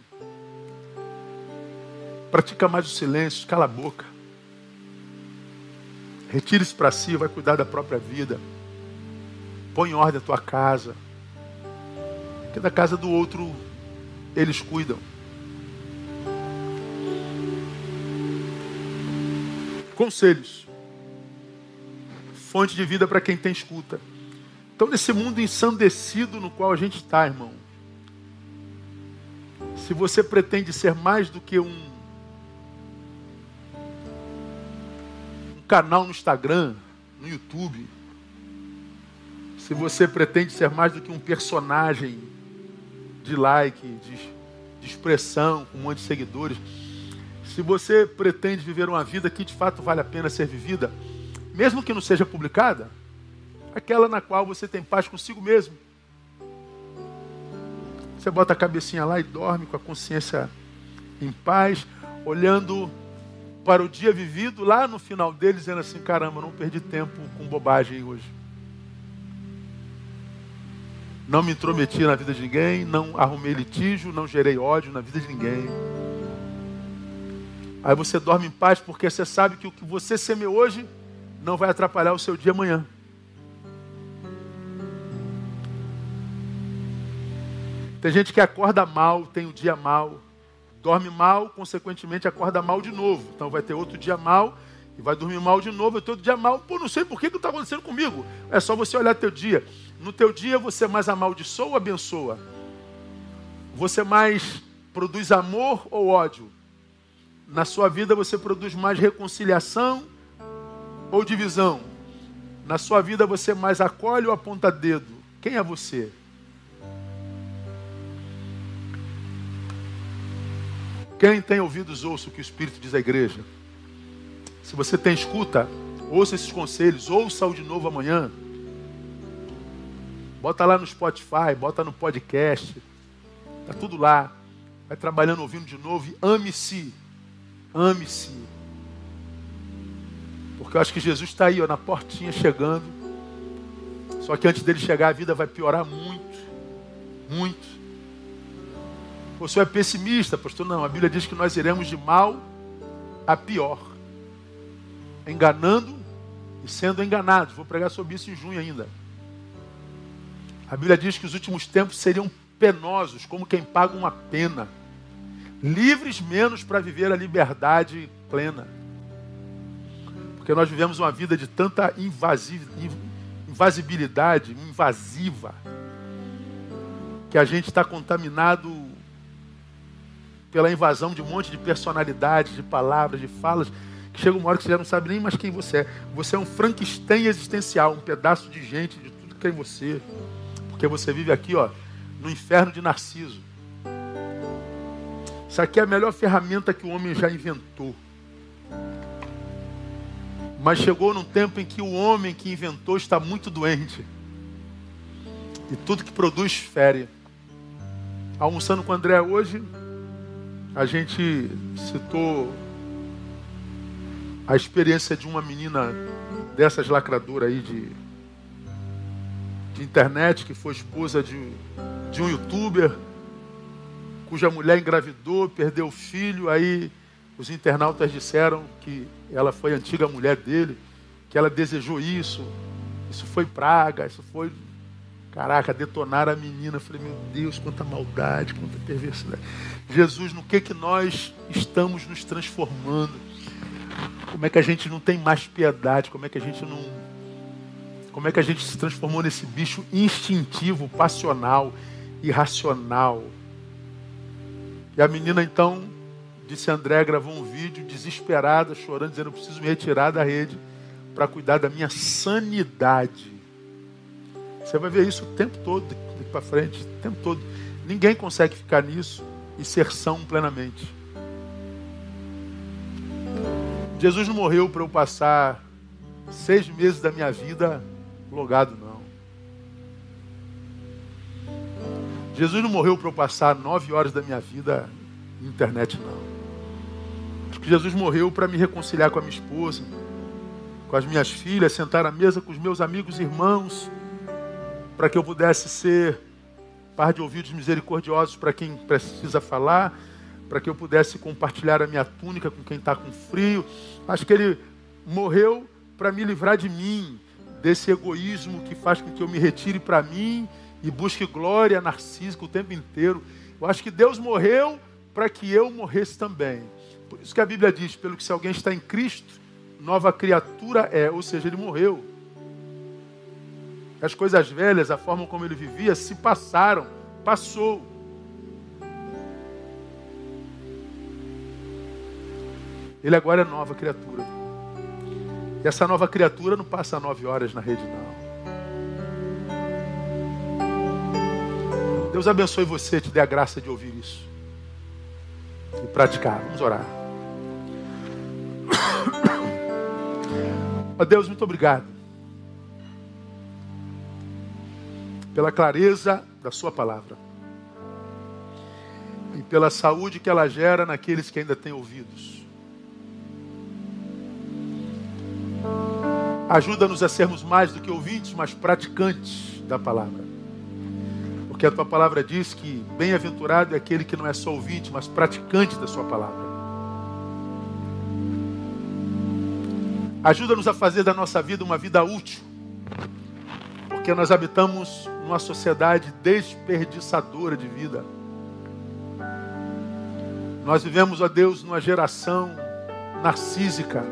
Pratica mais o silêncio, cala a boca. Retire-se para si, vai cuidar da própria vida. Põe em ordem a tua casa. Porque da casa do outro eles cuidam. Conselhos fonte de vida para quem tem escuta. Então, nesse mundo ensandecido no qual a gente está, irmão, se você pretende ser mais do que um, um canal no Instagram, no YouTube, se você pretende ser mais do que um personagem de like, de, de expressão, com um monte de seguidores, se você pretende viver uma vida que de fato vale a pena ser vivida, mesmo que não seja publicada, aquela na qual você tem paz consigo mesmo. Você bota a cabecinha lá e dorme com a consciência em paz, olhando para o dia vivido lá no final dele, dizendo assim: caramba, não perdi tempo com bobagem hoje. Não me intrometi na vida de ninguém, não arrumei litígio, não gerei ódio na vida de ninguém. Aí você dorme em paz porque você sabe que o que você semeou hoje não vai atrapalhar o seu dia amanhã. Tem gente que acorda mal, tem o um dia mal, dorme mal, consequentemente acorda mal de novo. Então vai ter outro dia mal e vai dormir mal de novo, e todo dia mal. Pô, não sei por que, que está acontecendo comigo. É só você olhar teu dia. No teu dia você mais amaldiçoa ou abençoa? Você mais produz amor ou ódio? Na sua vida você produz mais reconciliação ou divisão? Na sua vida você mais acolhe ou aponta dedo? Quem é você? Quem tem ouvidos, ouça o que o Espírito diz à igreja. Se você tem escuta, ouça esses conselhos, ouça-o de novo amanhã. Bota lá no Spotify, bota no podcast. Está tudo lá. Vai trabalhando, ouvindo de novo e ame-se. Ame-se. Porque eu acho que Jesus está aí, ó, na portinha chegando. Só que antes dele chegar, a vida vai piorar muito. Muito. Você é pessimista, pastor? Não, a Bíblia diz que nós iremos de mal a pior. Enganando e sendo enganados. Vou pregar sobre isso em junho ainda. A Bíblia diz que os últimos tempos seriam penosos, como quem paga uma pena. Livres menos para viver a liberdade plena. Porque nós vivemos uma vida de tanta invasibilidade, invasiva, que a gente está contaminado pela invasão de um monte de personalidades, de palavras, de falas, que chega uma hora que você já não sabe nem mais quem você é. Você é um Frankenstein existencial, um pedaço de gente, de tudo que é você. Porque você vive aqui, ó, no inferno de Narciso. Isso aqui é a melhor ferramenta que o homem já inventou. Mas chegou num tempo em que o homem que inventou está muito doente. E tudo que produz fere. Almoçando com o André hoje, a gente citou a experiência de uma menina dessas lacradoras aí de, de internet, que foi esposa de, de um youtuber, cuja mulher engravidou, perdeu o filho, aí os internautas disseram que ela foi antiga mulher dele, que ela desejou isso, isso foi praga, isso foi. Caraca, detonar a menina. Eu falei, meu Deus, quanta maldade, quanta perversidade. Jesus, no que que nós estamos nos transformando? Como é que a gente não tem mais piedade? Como é que a gente não. Como é que a gente se transformou nesse bicho instintivo, passional, irracional? E a menina então Disse André, gravou um vídeo desesperada, chorando, dizendo: Eu preciso me retirar da rede para cuidar da minha sanidade. Você vai ver isso o tempo todo, daqui para frente, o tempo todo. Ninguém consegue ficar nisso e ser são plenamente. Jesus não morreu para eu passar seis meses da minha vida logado, não. Jesus não morreu para eu passar nove horas da minha vida na internet, não. Jesus morreu para me reconciliar com a minha esposa, com as minhas filhas, sentar à mesa com os meus amigos e irmãos, para que eu pudesse ser par de ouvidos misericordiosos para quem precisa falar, para que eu pudesse compartilhar a minha túnica com quem está com frio. Acho que ele morreu para me livrar de mim, desse egoísmo que faz com que eu me retire para mim e busque glória narcísica o tempo inteiro. Eu acho que Deus morreu para que eu morresse também. Por isso que a Bíblia diz: pelo que se alguém está em Cristo, nova criatura é, ou seja, ele morreu. As coisas velhas, a forma como ele vivia, se passaram, passou. Ele agora é nova criatura. E essa nova criatura não passa nove horas na rede, não. Deus abençoe você, te dê a graça de ouvir isso e praticar. Vamos orar. Ó Deus, muito obrigado pela clareza da Sua palavra e pela saúde que ela gera naqueles que ainda têm ouvidos. Ajuda-nos a sermos mais do que ouvintes, mas praticantes da palavra. Porque a tua palavra diz que bem-aventurado é aquele que não é só ouvinte, mas praticante da sua palavra. Ajuda-nos a fazer da nossa vida uma vida útil. Porque nós habitamos numa sociedade desperdiçadora de vida. Nós vivemos, ó Deus, numa geração narcísica.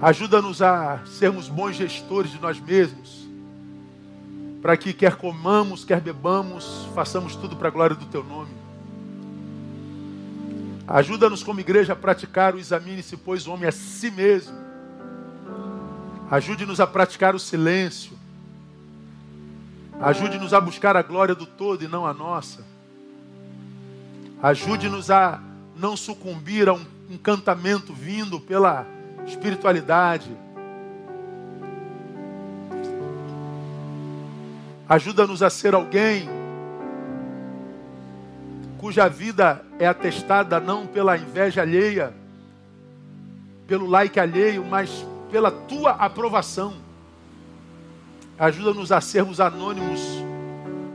Ajuda-nos a sermos bons gestores de nós mesmos. Para que quer comamos, quer bebamos, façamos tudo para a glória do teu nome. Ajuda-nos como igreja a praticar o examine-se, pois o homem a si mesmo. Ajude-nos a praticar o silêncio. Ajude-nos a buscar a glória do todo e não a nossa. Ajude-nos a não sucumbir a um encantamento vindo pela espiritualidade. Ajuda-nos a ser alguém cuja vida é atestada não pela inveja alheia, pelo like alheio, mas pela tua aprovação. Ajuda-nos a sermos anônimos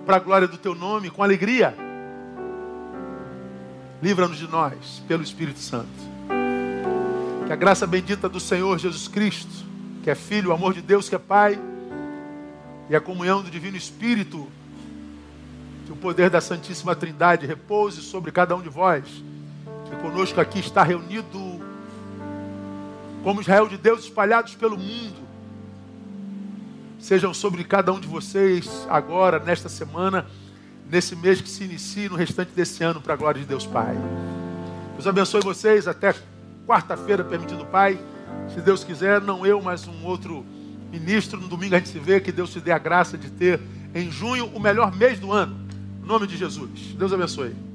para a glória do teu nome, com alegria. Livra-nos de nós, pelo Espírito Santo. Que a graça bendita do Senhor Jesus Cristo, que é Filho, o amor de Deus, que é Pai, e a comunhão do Divino Espírito, que o poder da Santíssima Trindade repouse sobre cada um de vós. Que conosco aqui está reunido como Israel de Deus espalhados pelo mundo. Sejam sobre cada um de vocês agora, nesta semana, nesse mês que se inicia, no restante desse ano, para a glória de Deus Pai. Deus abençoe vocês até quarta-feira, permitindo Pai. Se Deus quiser, não eu, mas um outro ministro. No domingo a gente se vê. Que Deus te dê a graça de ter em junho o melhor mês do ano. Nome de Jesus. Deus abençoe.